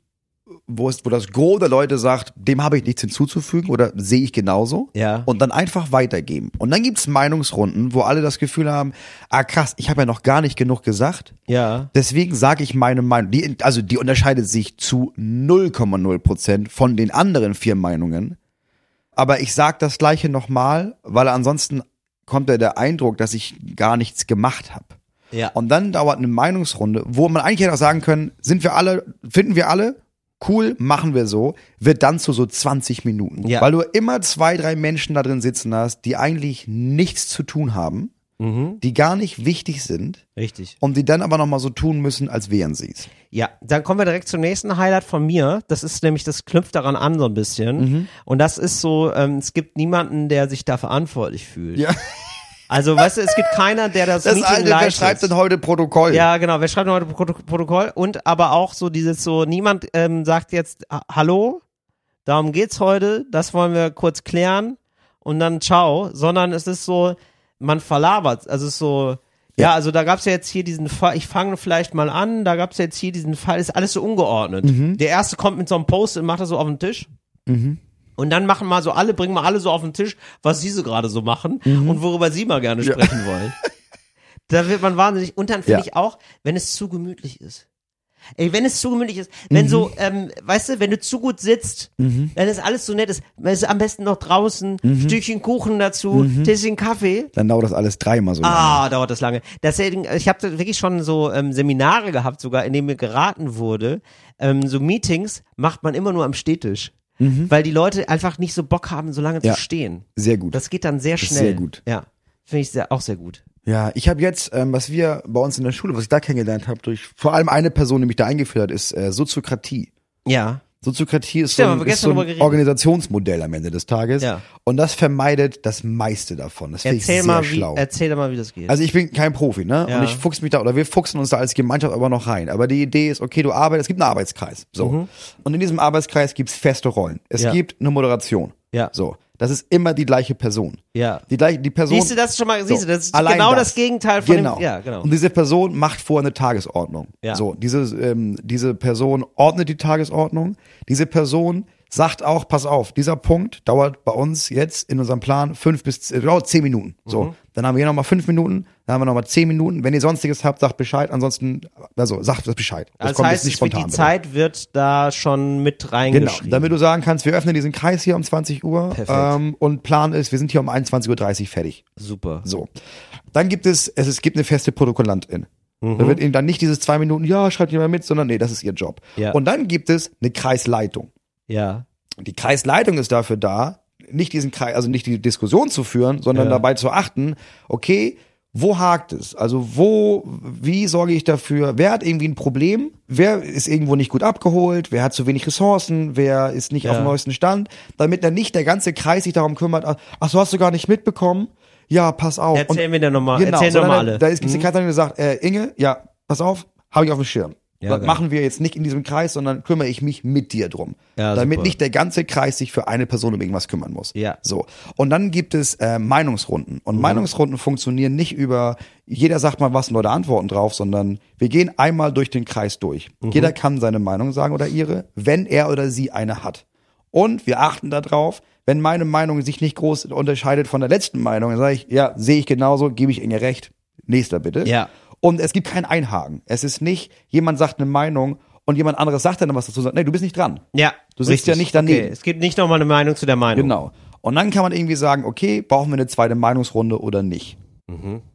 wo, es, wo das Gros der Leute sagt, dem habe ich nichts hinzuzufügen oder sehe ich genauso. Ja. Und dann einfach weitergeben. Und dann gibt's Meinungsrunden, wo alle das Gefühl haben, ah krass, ich habe ja noch gar nicht genug gesagt. Ja. Deswegen sage ich meine Meinung. Die, also die unterscheidet sich zu 0,0 Prozent von den anderen vier Meinungen. Aber ich sage das gleiche nochmal, weil ansonsten kommt ja der Eindruck, dass ich gar nichts gemacht habe. Ja. Und dann dauert eine Meinungsrunde, wo man eigentlich hätte auch sagen können, sind wir alle, finden wir alle, cool, machen wir so, wird dann zu so 20 Minuten. Ja. Weil du immer zwei, drei Menschen da drin sitzen hast, die eigentlich nichts zu tun haben, Mhm. die gar nicht wichtig sind Richtig. und die dann aber nochmal so tun müssen, als wären sie's. Ja, dann kommen wir direkt zum nächsten Highlight von mir. Das ist nämlich, das knüpft daran an so ein bisschen. Und das ist so, ähm, es gibt niemanden, der sich da verantwortlich fühlt. Ja. Also, weißt du, es gibt keiner, der das, [LAUGHS] Das Meeting wer leitet. schreibt denn heute Protokoll? Ja, genau. Wer schreibt denn heute Proto- Protokoll? Und aber auch so dieses so, niemand ähm, sagt jetzt "Ha- Hallo, darum geht's heute, das wollen wir kurz klären und dann ciao, sondern es ist so, man verlabert. Also es ist so, ja, Ja. also da gab's ja jetzt hier diesen Fall, ich fange vielleicht mal an, da gab's jetzt hier diesen Fall, ist alles so ungeordnet. Mhm. Der erste kommt mit so einem Post und macht das so auf den Tisch. Und dann machen mal so alle, bringen mal alle so auf den Tisch, was sie so gerade so machen Mhm. und worüber sie mal gerne sprechen wollen. [LAUGHS] Da wird man wahnsinnig. Und dann finde Ja. ich auch, wenn es zu gemütlich ist. Ey, wenn es zu gemütlich ist, wenn Mhm. so, ähm, weißt du, wenn du zu gut sitzt, wenn es alles so nett ist, es ist am besten noch draußen, Mhm. Stückchen Kuchen dazu, Tässchen Kaffee. Dann dauert das alles dreimal so lange. Ah, dauert das lange. Deswegen, ich habe wirklich schon so ähm, Seminare gehabt, sogar, in denen mir geraten wurde, ähm, so Meetings macht man immer nur am Stehtisch. Weil die Leute einfach nicht so Bock haben, so lange Mhm. Ja. zu stehen. Sehr gut. Das geht dann sehr ist schnell. sehr gut. Ja. Finde ich sehr, auch sehr gut. Ja, ich habe jetzt, ähm, was wir bei uns in der Schule, was ich da kennengelernt habe, durch vor allem eine Person, die mich da eingeführt hat, ist äh, Soziokratie. Ja. Soziokratie ist so Stimmt, haben ein, ist so ein. Organisationsmodell am Ende des Tages. Ja. Und das vermeidet das meiste davon. Das finde ich sehr mal, wie, schlau. erzähl mal, wie das geht. Also ich bin kein Profi, ne? Ja. Und ich fuchs mich da, oder wir fuchsen uns da als Gemeinschaft aber noch rein. Aber die Idee ist, okay, du arbeitest, es gibt einen Arbeitskreis. So. Und in diesem Arbeitskreis gibt's feste Rollen. Es Mhm. Ja. gibt eine Moderation. Ja. So. Das ist immer die gleiche Person. ja. Die gleiche, die Person. Siehst du das schon mal, siehst So, du, das ist genau das. Gegenteil von genau. dem, ja, genau. Und diese Person macht vor eine Tagesordnung. Ja. So, diese, ähm, diese Person ordnet die Tagesordnung. Diese Person sagt auch, pass auf, dieser Punkt dauert bei uns jetzt in unserem Plan fünf bis äh, dauert zehn Minuten. So, Mhm. Dann haben wir hier nochmal fünf Minuten, dann haben wir nochmal zehn Minuten. Wenn ihr sonstiges habt, sagt Bescheid. Ansonsten, also sagt das Bescheid. Das kommt heißt, jetzt nicht spontan. die bitte. Zeit wird da schon mit Genau, reingeschrieben. damit du sagen kannst, wir öffnen diesen Kreis hier um 20 Uhr ähm, und Plan ist, wir sind hier um 21.30 Uhr fertig. Super. So. Dann gibt es, es, es gibt eine feste Protokollantin. Mhm. Da wird eben dann nicht dieses zwei Minuten, ja, schreibt jemand mit, sondern nee, das ist ihr Job. Ja. Und dann gibt es eine Kreisleitung. Ja. Und die Kreisleitung ist dafür da, nicht diesen Kreis, also nicht die Diskussion zu führen, sondern Ja. dabei zu achten, okay, wo hakt es? Also wo, wie sorge ich dafür? Wer hat irgendwie ein Problem? Wer ist irgendwo nicht gut abgeholt? Wer hat zu wenig Ressourcen? Wer ist nicht Ja. auf dem neuesten Stand? Damit dann nicht der ganze Kreis sich darum kümmert, ach, so hast du gar nicht mitbekommen? Ja, pass auf. Erzähl Und- mir dann nochmal, Genau, erzähl nochmal alle. Da ist die Kanzlerin gesagt, äh, Inge, ja, pass auf, habe ich auf dem Schirm. Ja, das geil. machen wir jetzt nicht in diesem Kreis, sondern kümmere ich mich mit dir drum. Ja, damit super. nicht der ganze Kreis sich für eine Person um irgendwas kümmern muss. Ja. So. Und dann gibt es äh, Meinungsrunden. Mhm. Und Meinungsrunden funktionieren nicht über, jeder sagt mal was und Leute antworten drauf, sondern wir gehen einmal durch den Kreis durch. Mhm. Jeder kann seine Meinung sagen oder ihre, wenn er oder sie eine hat. Und wir achten darauf, wenn meine Meinung sich nicht groß unterscheidet von der letzten Meinung, dann sage ich, ja, sehe ich genauso, gebe ich Inge recht. Nächster bitte. Ja. Und es gibt kein Einhaken. Es ist nicht, jemand sagt eine Meinung und jemand anderes sagt dann was dazu. Sagt, nee, du bist nicht dran. Ja. Du sitzt ja nicht daneben. Okay. Es gibt nicht nochmal eine Meinung zu der Meinung. Genau. Und dann kann man irgendwie sagen, okay, brauchen wir eine zweite Meinungsrunde oder nicht?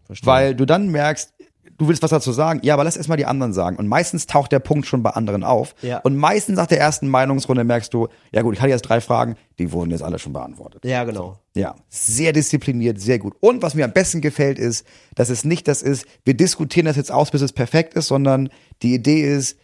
Verstehe. Weil du dann merkst, du willst was dazu sagen, ja, aber lass erst mal die anderen sagen. Und meistens taucht der Punkt schon bei anderen auf. Ja. Und meistens nach der ersten Meinungsrunde merkst du, ja gut, ich hatte jetzt drei Fragen, die wurden jetzt alle schon beantwortet. Ja, genau. Ja, sehr diszipliniert, sehr gut. Und was mir am besten gefällt, ist, dass es nicht das ist, wir diskutieren das jetzt aus, bis es perfekt ist, sondern die Idee ist,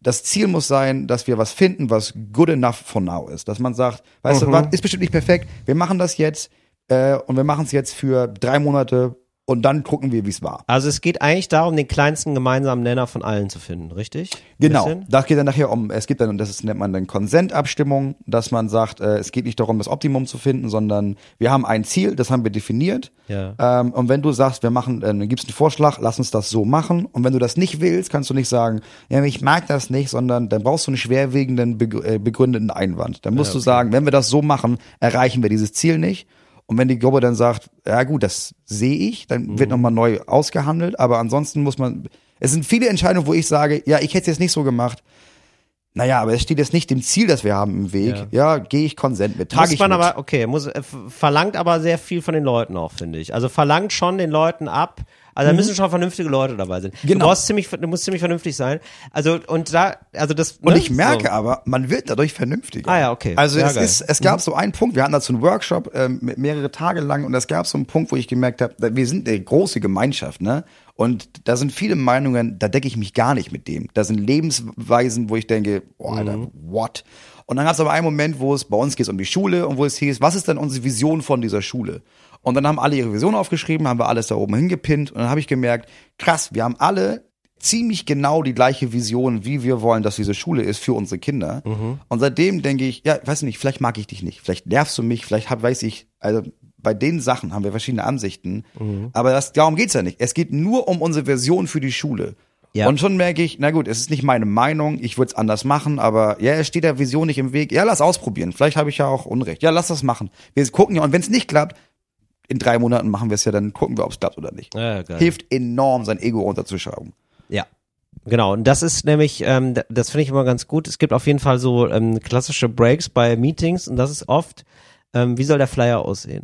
das Ziel muss sein, dass wir was finden, was good enough for now ist. Dass man sagt, weißt du, was, ist bestimmt nicht perfekt, wir machen das jetzt äh, und wir machen es jetzt für drei Monate und dann gucken wir, wie es war. Also es geht eigentlich darum, den kleinsten gemeinsamen Nenner von allen zu finden, richtig? Genau, Bisschen? da geht dann nachher um, es gibt dann, das ist, nennt man dann Konsentabstimmung, dass man sagt, äh, es geht nicht darum, das Optimum zu finden, sondern wir haben ein Ziel, das haben wir definiert. Ja. Ähm, und wenn du sagst, wir machen, äh, dann gibst einen Vorschlag, lass uns das so machen. Und wenn du das nicht willst, kannst du nicht sagen, ja, ich mag das nicht, sondern dann brauchst du einen schwerwiegenden, äh, begründeten Einwand. Dann musst du sagen, wenn wir das so machen, erreichen wir dieses Ziel nicht. Und wenn die Gruppe dann sagt, ja gut, das sehe ich, dann wird nochmal neu ausgehandelt. Aber ansonsten muss man, es sind viele Entscheidungen, wo ich sage, ja, ich hätte es jetzt nicht so gemacht. Naja, aber es steht jetzt nicht dem Ziel, das wir haben im Weg. Ja, gehe ich Konsent mit. Trage Muss ich man mit. aber, okay, muss, äh, verlangt aber sehr viel von den Leuten auch, finde ich. Also verlangt schon den Leuten ab, also da müssen schon vernünftige Leute dabei sein. Du Mhm. Genau. brauchst ziemlich, du musst ziemlich vernünftig sein. Also, und da, also das, Und ne? ich merke so. aber, man wird dadurch vernünftiger. Ah ja, okay. Also Ja, es geil. ist, es gab so einen Punkt, wir hatten dazu einen Workshop ähm, mehrere Tage lang und es gab so einen Punkt, wo ich gemerkt habe, wir sind eine große Gemeinschaft, ne? Und da sind viele Meinungen, da decke ich mich gar nicht mit dem. Da sind Lebensweisen, wo ich denke, oh, Alter, Mhm. what? Und dann gab es aber einen Moment, wo es bei uns geht um die Schule und wo es hieß, was ist denn unsere Vision von dieser Schule? Und dann haben alle ihre Vision aufgeschrieben, haben wir alles da oben hingepinnt und dann habe ich gemerkt, krass, wir haben alle ziemlich genau die gleiche Vision, wie wir wollen, dass diese Schule ist für unsere Kinder. Und seitdem denke ich, ja, weiß nicht, vielleicht mag ich dich nicht, vielleicht nervst du mich, vielleicht hab, weiß ich, also bei den Sachen haben wir verschiedene Ansichten, aber das, darum geht's ja nicht. Es geht nur um unsere Version für die Schule. Ja. Und schon merke ich, na gut, es ist nicht meine Meinung, ich würde es anders machen, aber ja, es steht der Vision nicht im Weg. Ja, lass ausprobieren. Vielleicht habe ich ja auch Unrecht. Ja, lass das machen. Wir gucken ja, und wenn es nicht klappt, in drei Monaten machen wir es ja, dann gucken wir, ob es klappt oder nicht. Ja, geil. Hilft enorm, sein Ego runterzuschrauben. Ja. Genau, und das ist nämlich, ähm, das finde ich immer ganz gut. Es gibt auf jeden Fall so ähm, klassische Breaks bei Meetings und das ist oft, ähm, wie soll der Flyer aussehen?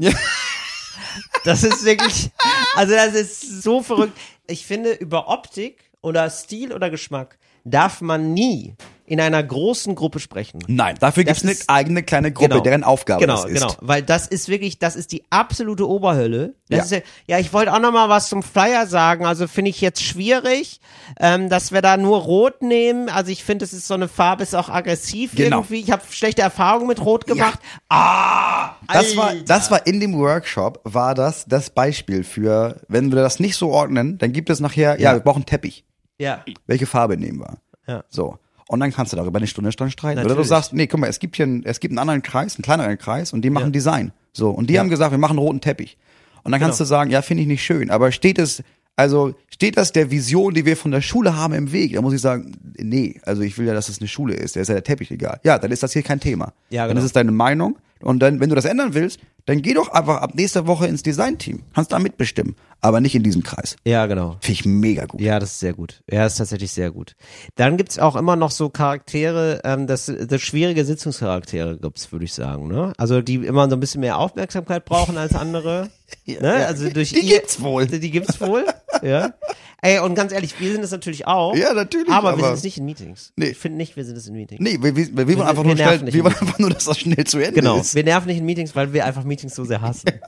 Das ist wirklich, also das ist so verrückt. Ich finde, über Optik oder Stil oder Geschmack darf man nie in einer großen Gruppe sprechen. Nein, dafür gibt es eine eigene kleine Gruppe, Genau. deren Aufgabe genau, das ist. Genau, weil das ist wirklich, das ist die absolute Oberhölle. Ja. Ja, ja, ich wollte auch noch mal was zum Flyer sagen. Also finde ich jetzt schwierig, ähm, dass wir da nur Rot nehmen. Also ich finde, es ist so eine Farbe, ist auch aggressiv Genau. irgendwie. Ich habe schlechte Erfahrungen mit Rot gemacht. Ah, Das war, Alter. das war in dem Workshop, war das das Beispiel für, wenn wir das nicht so ordnen, dann gibt es nachher, ja, Ja. wir brauchen Teppich. Ja, Welche Farbe nehmen wir? ja, So. Und dann kannst du darüber eine Stunde dran streiten. Oder du Natürlich. sagst, nee, guck mal, es gibt hier einen, es gibt einen anderen Kreis, einen kleineren Kreis und die machen Ja. Design. So. Und die haben gesagt, wir machen einen roten Teppich. Und dann kannst Genau. du sagen, ja, finde ich nicht schön. Aber steht es, also steht das der Vision, die wir von der Schule haben, im Weg? Da muss ich sagen, nee, also ich will ja, dass es eine Schule ist. Da ist ja der Teppich egal. Ja, dann ist das hier kein Thema. Ja, Dann genau. ist es deine Meinung. Und dann, wenn du das ändern willst, dann geh doch einfach ab nächster Woche ins Designteam. Kannst da mitbestimmen. Aber nicht in diesem Kreis. ja, genau. Finde ich mega gut. Ja, das ist sehr gut. Ja, das ist tatsächlich sehr gut. Dann gibt's auch immer noch so Charaktere, ähm, das, das schwierige Sitzungscharaktere gibt's, würde ich sagen. Ne? Also die immer so ein bisschen mehr Aufmerksamkeit brauchen als andere. [LAUGHS] ne? Also durch Die ihr- gibt's wohl. Die gibt's wohl. [LAUGHS] ja. Ey, und ganz ehrlich, wir sind es natürlich auch. Ja, natürlich, Aber, wir aber- sind es nicht in Meetings. Nee. Ich finde nicht, wir sind es in Meetings. Nee, wir, wir, wir, wollen sind- einfach wir nur schnell, wir wollen einfach nur, dass das schnell zu Ende Genau. ist. Wir nerven nicht in Meetings, weil wir einfach Meetings so sehr hassen. [LAUGHS]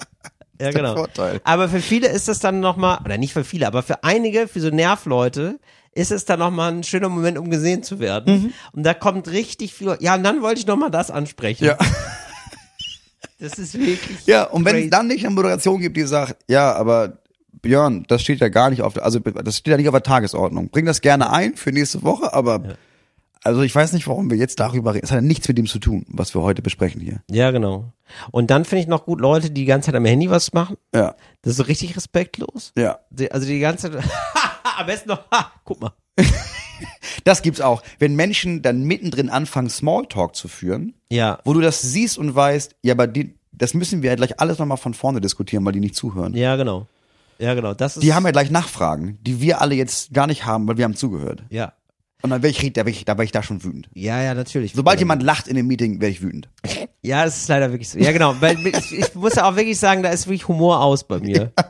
Ja, der genau. Vorteil. Aber für viele ist das dann nochmal, oder nicht für viele, aber für einige, für so Nervleute, ist es dann nochmal ein schöner Moment, um gesehen zu werden. Mhm. Und da kommt richtig viel, ja, und dann wollte ich nochmal das ansprechen. Ja. Das ist wirklich. Ja, und wenn es dann nicht eine Moderation gibt, die sagt, ja, aber Björn, das steht ja gar nicht auf der, also das steht ja nicht auf der Tagesordnung. Bring das gerne ein für nächste Woche, aber also ich weiß nicht, warum wir jetzt darüber reden. Es hat ja nichts mit dem zu tun, was wir heute besprechen hier. Ja, genau. Und dann finde ich noch gut Leute, die die ganze Zeit am Handy was machen. Ja, Das ist so richtig respektlos. ja. Die, also die ganze Zeit, [LAUGHS] am besten noch, ha, [LAUGHS] guck mal. [LAUGHS] Das gibt's auch. Wenn Menschen dann mittendrin anfangen, Smalltalk zu führen, Ja, wo du das siehst und weißt, ja, aber die, das müssen wir ja gleich alles nochmal von vorne diskutieren, weil die nicht zuhören. ja, genau. Ja, genau. Das ist, Die haben ja gleich Nachfragen, die wir alle jetzt gar nicht haben, weil wir haben zugehört. ja. Und dann wäre ich, da wäre ich, da wär ich da schon wütend. Ja, ja, natürlich. Sobald jemand lacht in dem Meeting, werde ich wütend. [LAUGHS] Ja, das ist leider wirklich so. Ja, genau. Weil ich, ich muss ja auch wirklich sagen, da ist wirklich Humor aus bei mir. [LAUGHS]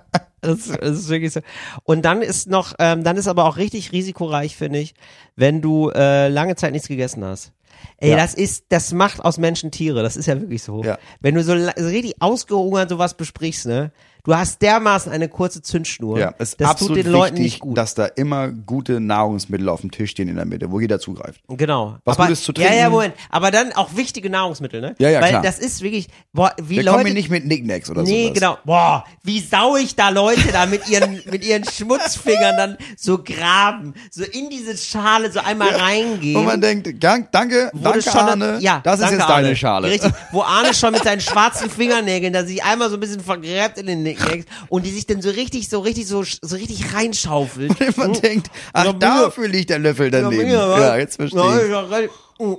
Das, das ist wirklich so. Und dann ist noch, ähm, dann ist aber auch richtig risikoreich, finde ich, wenn du äh, lange Zeit nichts gegessen hast. Ey, Ja. das ist, das macht aus Menschen Tiere. Das ist ja wirklich so. Ja. Wenn du so, so richtig ausgehungert sowas besprichst, ne? Du hast dermaßen eine kurze Zündschnur. Ja, es ist das absolut tut den Leuten wichtig, nicht gut. dass da immer gute Nahrungsmittel auf dem Tisch stehen in der Mitte, wo jeder zugreift. Genau. Was aber, Gutes zu Ja, ja, trinken. Moment. Aber dann auch wichtige Nahrungsmittel, ne? Ja, ja, Weil klar. das ist wirklich, boah, wie Wir Leute. kommen hier nicht mit Nicknacks oder Nee, sowas. genau. Boah, wie sau ich da Leute da mit ihren, [LAUGHS] mit ihren Schmutzfingern dann so graben, so in diese Schale so einmal reingehen. Und man denkt, dank, danke, danke schon, Arne, ja, das ist jetzt deine Arne. Schale. Richtig, wo Arne schon mit seinen [LAUGHS] schwarzen Fingernägeln, da sich einmal so ein bisschen vergräbt in den Nicknacks und die sich dann so richtig, so richtig, so, so richtig reinschaufelt. Und man denkt, ach, Ja, dafür liegt der Löffel daneben. Ja, Ja, jetzt verstehe ich. ist Oh,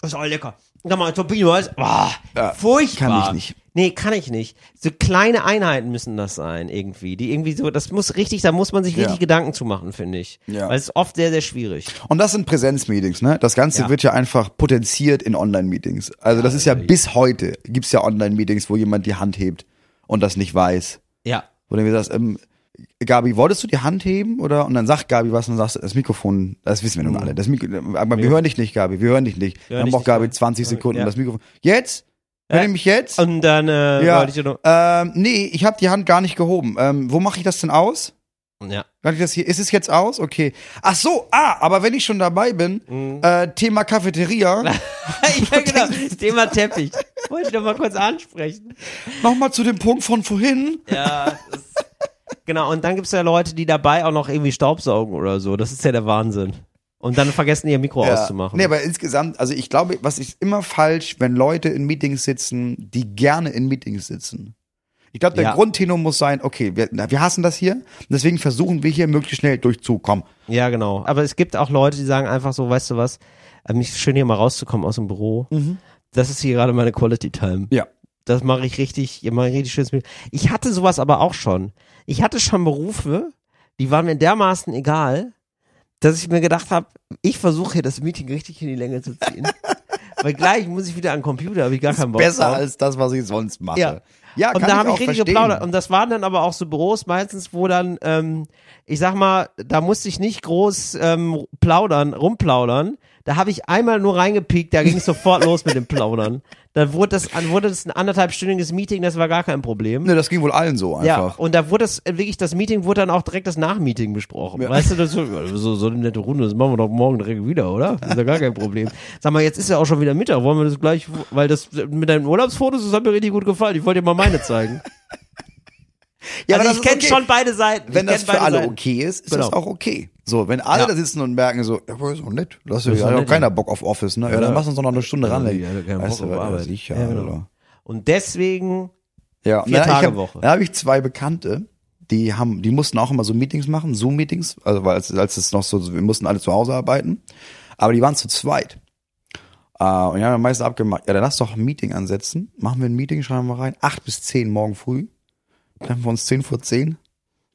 das ist auch lecker. Sag mal, Torpedo, was? Boah, Ja, furchtbar. kann ich nicht. Nee, kann ich nicht. So kleine Einheiten müssen das sein, irgendwie. Die irgendwie so, das muss richtig, da muss man sich richtig Ja. Gedanken zu machen, finde ich. Ja. Weil es ist oft sehr, sehr schwierig. Und das sind Präsenzmeetings, ne? Das Ganze Ja. wird ja einfach potenziert in Online-Meetings. Also das ist ja bis heute, gibt's ja Online-Meetings, wo jemand die Hand hebt und das nicht weiß. Ja. Wo du mir sagst, ähm, Gabi, wolltest du die Hand heben? Oder? Und dann sagt Gabi was und dann sagst du, das Mikrofon, das wissen wir nun alle. Das Mikro, aber wir hören dich nicht, Gabi, wir hören dich nicht. Hören dann braucht Gabi ja. 20 Sekunden Ja. das Mikrofon. Jetzt? Ja. ihr mich jetzt? Und dann äh, ja. wollte ich noch. Ähm, nee, ich habe die Hand gar nicht gehoben. Ähm, wo mache ich das denn aus? Ja. Kann ich das hier? Ist es jetzt aus? Okay. Ach so, ah, aber wenn ich schon dabei bin, Mhm. äh, Thema Cafeteria, [LAUGHS] ja, genau. Thema Teppich. Wollte ich noch mal kurz ansprechen. nochmal zu dem Punkt von vorhin. Ja, genau. Und dann gibt's ja Leute, die dabei auch noch irgendwie Staubsaugen oder so. Das ist ja der Wahnsinn. Und dann vergessen ihr Mikro auszumachen. Nee, aber insgesamt, also ich glaube, was ist immer falsch, wenn Leute in Meetings sitzen, die gerne in Meetings sitzen. Ich glaube, der Ja. Grundtenor muss sein, okay, wir, wir hassen das hier, deswegen versuchen wir hier möglichst schnell durchzukommen. Ja, genau. Aber es gibt auch Leute, die sagen einfach so, weißt du was, äh, mich schön hier mal rauszukommen aus dem Büro. Das ist hier gerade meine Quality Time. Ja. Das mache ich richtig, ich mache richtig schönes Meeting. Ich hatte sowas aber auch schon. Ich hatte schon Berufe, die waren mir dermaßen egal, dass ich mir gedacht habe, ich versuche hier das Meeting richtig in die Länge zu ziehen. [LAUGHS] Weil gleich muss ich wieder an den Computer, habe ich gar keinen Bock Besser drauf. als das, was ich sonst mache. Ja. Ja und da habe ich richtig verstehen. geplaudert. Und das waren dann aber auch so Büros meistens, wo dann, ähm, ich sag mal, da musste ich nicht groß ähm, plaudern, rumplaudern. Da habe ich einmal nur reingepiekt, da ging es sofort los mit dem Plaudern. Da wurde das, wurde das ein anderthalbstündiges Meeting, das war gar kein Problem. Ne, das ging wohl allen so Ja, einfach. und da wurde das, wirklich, das Meeting wurde dann auch direkt das Nachmeeting besprochen. Weißt du, das so, ja, so, so eine nette Runde, das machen wir doch morgen direkt wieder, oder? Das ist ja gar kein Problem. Sag mal, jetzt ist ja auch schon wieder Mittag, wollen wir das gleich, weil das mit deinen Urlaubsfotos, das hat mir richtig gut gefallen. Ich wollte dir mal meine zeigen. ja, also das ich kenne okay. schon beide Seiten. Wenn das für alle Seiten. okay ist, ist Genau. das auch okay. So, wenn alle Ja. da sitzen und merken so, ja, ist doch nett, ist doch ja keiner Bock auf Office, ne? Ja, dann Ja. lass uns doch noch eine Stunde ran. Ja, ja, weißt Bock du, auf ja, Arbeit. sicher, Ja, genau. Und deswegen, Ja, Vier Tage Woche. Da habe ich zwei Bekannte, die haben, die mussten auch immer so Meetings machen, Zoom-Meetings, also weil als, als es noch so, wir mussten alle zu Hause arbeiten, aber die waren zu zweit. Äh, und die haben am meisten abgemacht, ja, dann lass doch ein Meeting ansetzen, machen wir ein Meeting, schreiben wir rein, acht bis zehn morgen früh, treffen wir uns zehn vor zehn,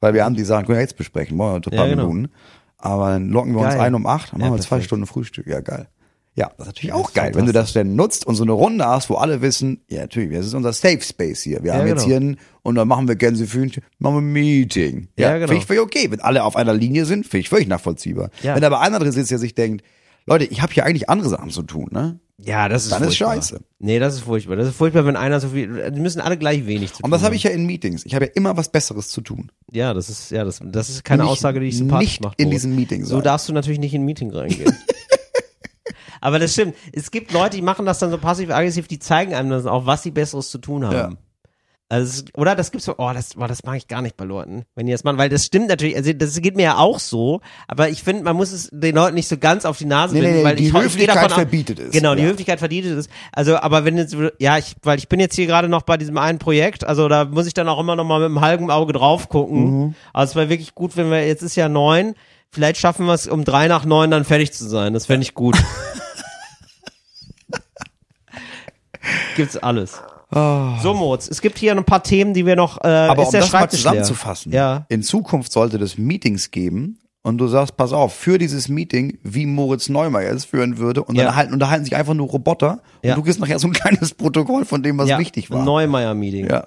weil wir haben die Sachen, können wir jetzt besprechen, wir ein paar Ja, genau. Minuten, aber dann locken wir uns Geil. ein um acht, dann Ja, machen wir zwei. Stunden Frühstück, ja geil. Ja, das ist natürlich Das auch ist geil, wenn du das denn nutzt und so eine Runde hast, wo alle wissen, ja natürlich, das ist unser Safe Space hier. Wir Ja, haben jetzt genau. hier ein, und dann machen wir Gänsefühnchen, machen wir ein Meeting. Ja, Ja, genau. finde ich völlig okay. Wenn alle auf einer Linie sind, finde ich völlig nachvollziehbar. Ja. Wenn aber einer drin sitzt, der sich denkt, Leute, ich habe hier eigentlich andere Sachen zu tun, ne? Ja, das ist Dann ist furchtbar. scheiße. Nee, das ist furchtbar. Das ist furchtbar, wenn einer so viel, die müssen alle gleich wenig zu tun Und das habe ich ja in Meetings. Ich habe ja immer was Besseres zu tun. Ja, das ist, ja, das, das ist keine Nicht- Aussage, die ich sympathisch nicht macht. in diesem Meeting So sein. darfst du natürlich nicht in ein Meeting reingehen. [LAUGHS] Aber das stimmt. Es gibt Leute, die machen das dann so passiv-aggressiv, die zeigen einem dann auch, was sie Besseres zu tun haben. Ja. Also, oder das gibt's so, oh, das, oh, das mag ich gar nicht bei Leuten, wenn die das machen, weil das stimmt natürlich, also das geht mir ja auch so, aber ich finde, man muss es den Leuten nicht so ganz auf die Nase Nee, nee, binden, nee, weil die ich, ich Höflichkeit davon aus- verbietet es. Genau, die Ja. Höflichkeit verdient es. Also, aber wenn jetzt, ja, ich, weil ich bin jetzt hier gerade noch bei diesem einen Projekt, also da muss ich dann auch immer noch mal mit einem halben Auge drauf gucken. Mhm. Also es wäre wirklich gut, wenn wir, jetzt ist ja neun, vielleicht schaffen wir es um drei nach neun dann fertig zu sein. Das fände ich gut. [LAUGHS] Gibt's alles. So, Moritz, es gibt hier noch ein paar Themen, die wir noch, äh, Ah. Aber ist um der das mal zusammenzufassen, Ja. in Zukunft sollte es Meetings geben und du sagst, pass auf, für dieses Meeting, wie Moritz Neumeier es führen würde und Ja. dann halten, unterhalten sich einfach nur Roboter Ja. und du kriegst nachher so ein kleines Protokoll von dem, was ja, wichtig war. Ein Neumeier-Meeting. Ja.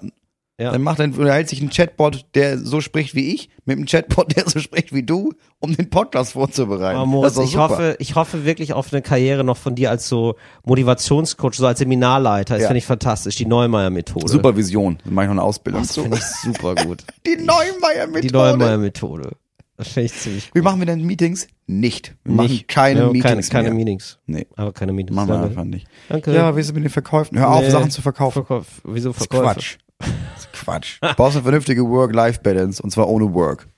Ja. Dann macht dann unterhält sich ein Chatbot, der so spricht wie ich, mit einem Chatbot, der so spricht wie du, um den Podcast vorzubereiten. Aber Moritz, ich super. hoffe, ich hoffe wirklich auf eine Karriere noch von dir als so Motivationscoach, so als Seminarleiter. Das Ja. finde ich fantastisch. Die Neumeier-Methode. Supervision, dann mache ich noch eine Ausbildung Das finde ich super gut. [LAUGHS] Die Neumeier-Methode. Die Neumeier-Methode. Das finde ich ziemlich Wie gut. machen wir denn Meetings? Nicht. Wir machen keine ja, Meetings keine, keine. Meetings. Nee, Aber keine Meetings. machen wir einfach nicht. Danke. Ja, wie ist es mit den Verkäufen? Hör auf, Nee. Sachen zu verkaufen. Verkauf. Wieso Verkäufe? Das ist Quatsch. Du brauchst eine vernünftige Work-Life-Balance und zwar ohne Work.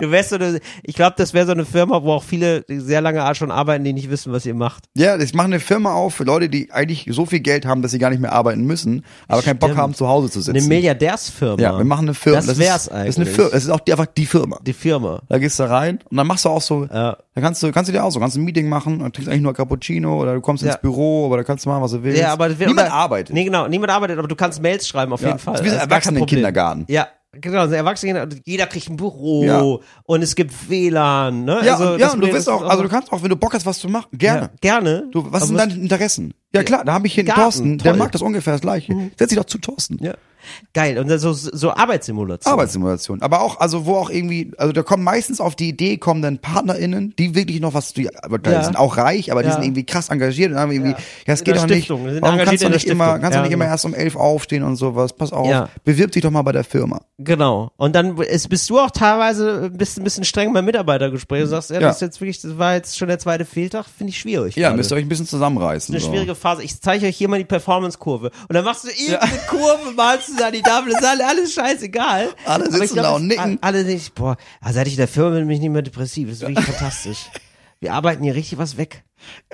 Du wärst so eine, ich glaube, das wäre so eine Firma, wo auch viele sehr lange schon arbeiten, die nicht wissen, was ihr macht. Ja, ich mache eine Firma auf für Leute, die eigentlich so viel Geld haben, dass sie gar nicht mehr arbeiten müssen, aber keinen Bock Stimmt. haben, zu Hause zu sitzen. Eine Milliardärsfirma. ja, wir machen eine Firma. Das wär's ist, eigentlich. Das ist eine Firma. Das ist auch die, einfach die Firma. Die Firma. Da gehst du rein und dann machst du auch so, Ja. da kannst du, kannst du dir auch so, kannst ein Meeting machen und trinkst eigentlich nur Cappuccino oder du kommst Ja. ins Büro oder kannst du machen, was du willst. Ja, aber das Niemand oder- arbeitet. Nee, genau, niemand arbeitet, aber du kannst Mails schreiben auf Ja, jeden Fall. das ist wie ein Das Problem. Erwachsenenkindergarten. Ja, genau, so ein Erwachsenen, jeder kriegt ein Büro Ja. und es gibt WLAN, ne? ja, also, ja, und du wirst auch, also du kannst auch, wenn du Bock hast, was zu machen, gerne. ja, gerne. Du, was Aber sind deine Interessen? Ja klar, da habe ich hier einen Garten, Thorsten, der mag das ungefähr das gleiche. Setz dich doch zu Thorsten. Ja. Geil. Und so, so Arbeitssimulation. Arbeitssimulation. Aber auch, also wo auch irgendwie, also da kommen meistens auf die Idee, kommen dann PartnerInnen, die wirklich noch was, die, aber die Ja. sind auch reich, aber die Ja. sind irgendwie krass engagiert und haben irgendwie, ja, es In geht doch nicht, Stiftung. Die warum kannst du nicht immer, kannst du Ja, nicht immer genau. erst um elf aufstehen und sowas, pass auf, Ja. bewirb dich doch mal bei der Firma. Genau. Und dann ist, bist du auch teilweise bist ein bisschen streng beim Mitarbeitergespräch. Du sagst, ja, Ja. das ist jetzt wirklich, das war jetzt schon der zweite Fehltag, finde ich schwierig. Ja, gerade. müsst ihr euch ein bisschen zusammenreißen. eine so. schwierige Phase. Ich zeige euch hier mal die Performance-Kurve. Und dann machst du irgendeine Kurve, malst du da die Tafel, ist alles, alles scheißegal. Alle sitzen glaub, da und nicken. Alle nicht, boah, also seit ich in der Firma bin, bin ich nicht mehr depressiv. Das ist wirklich fantastisch. Wir arbeiten hier richtig was weg.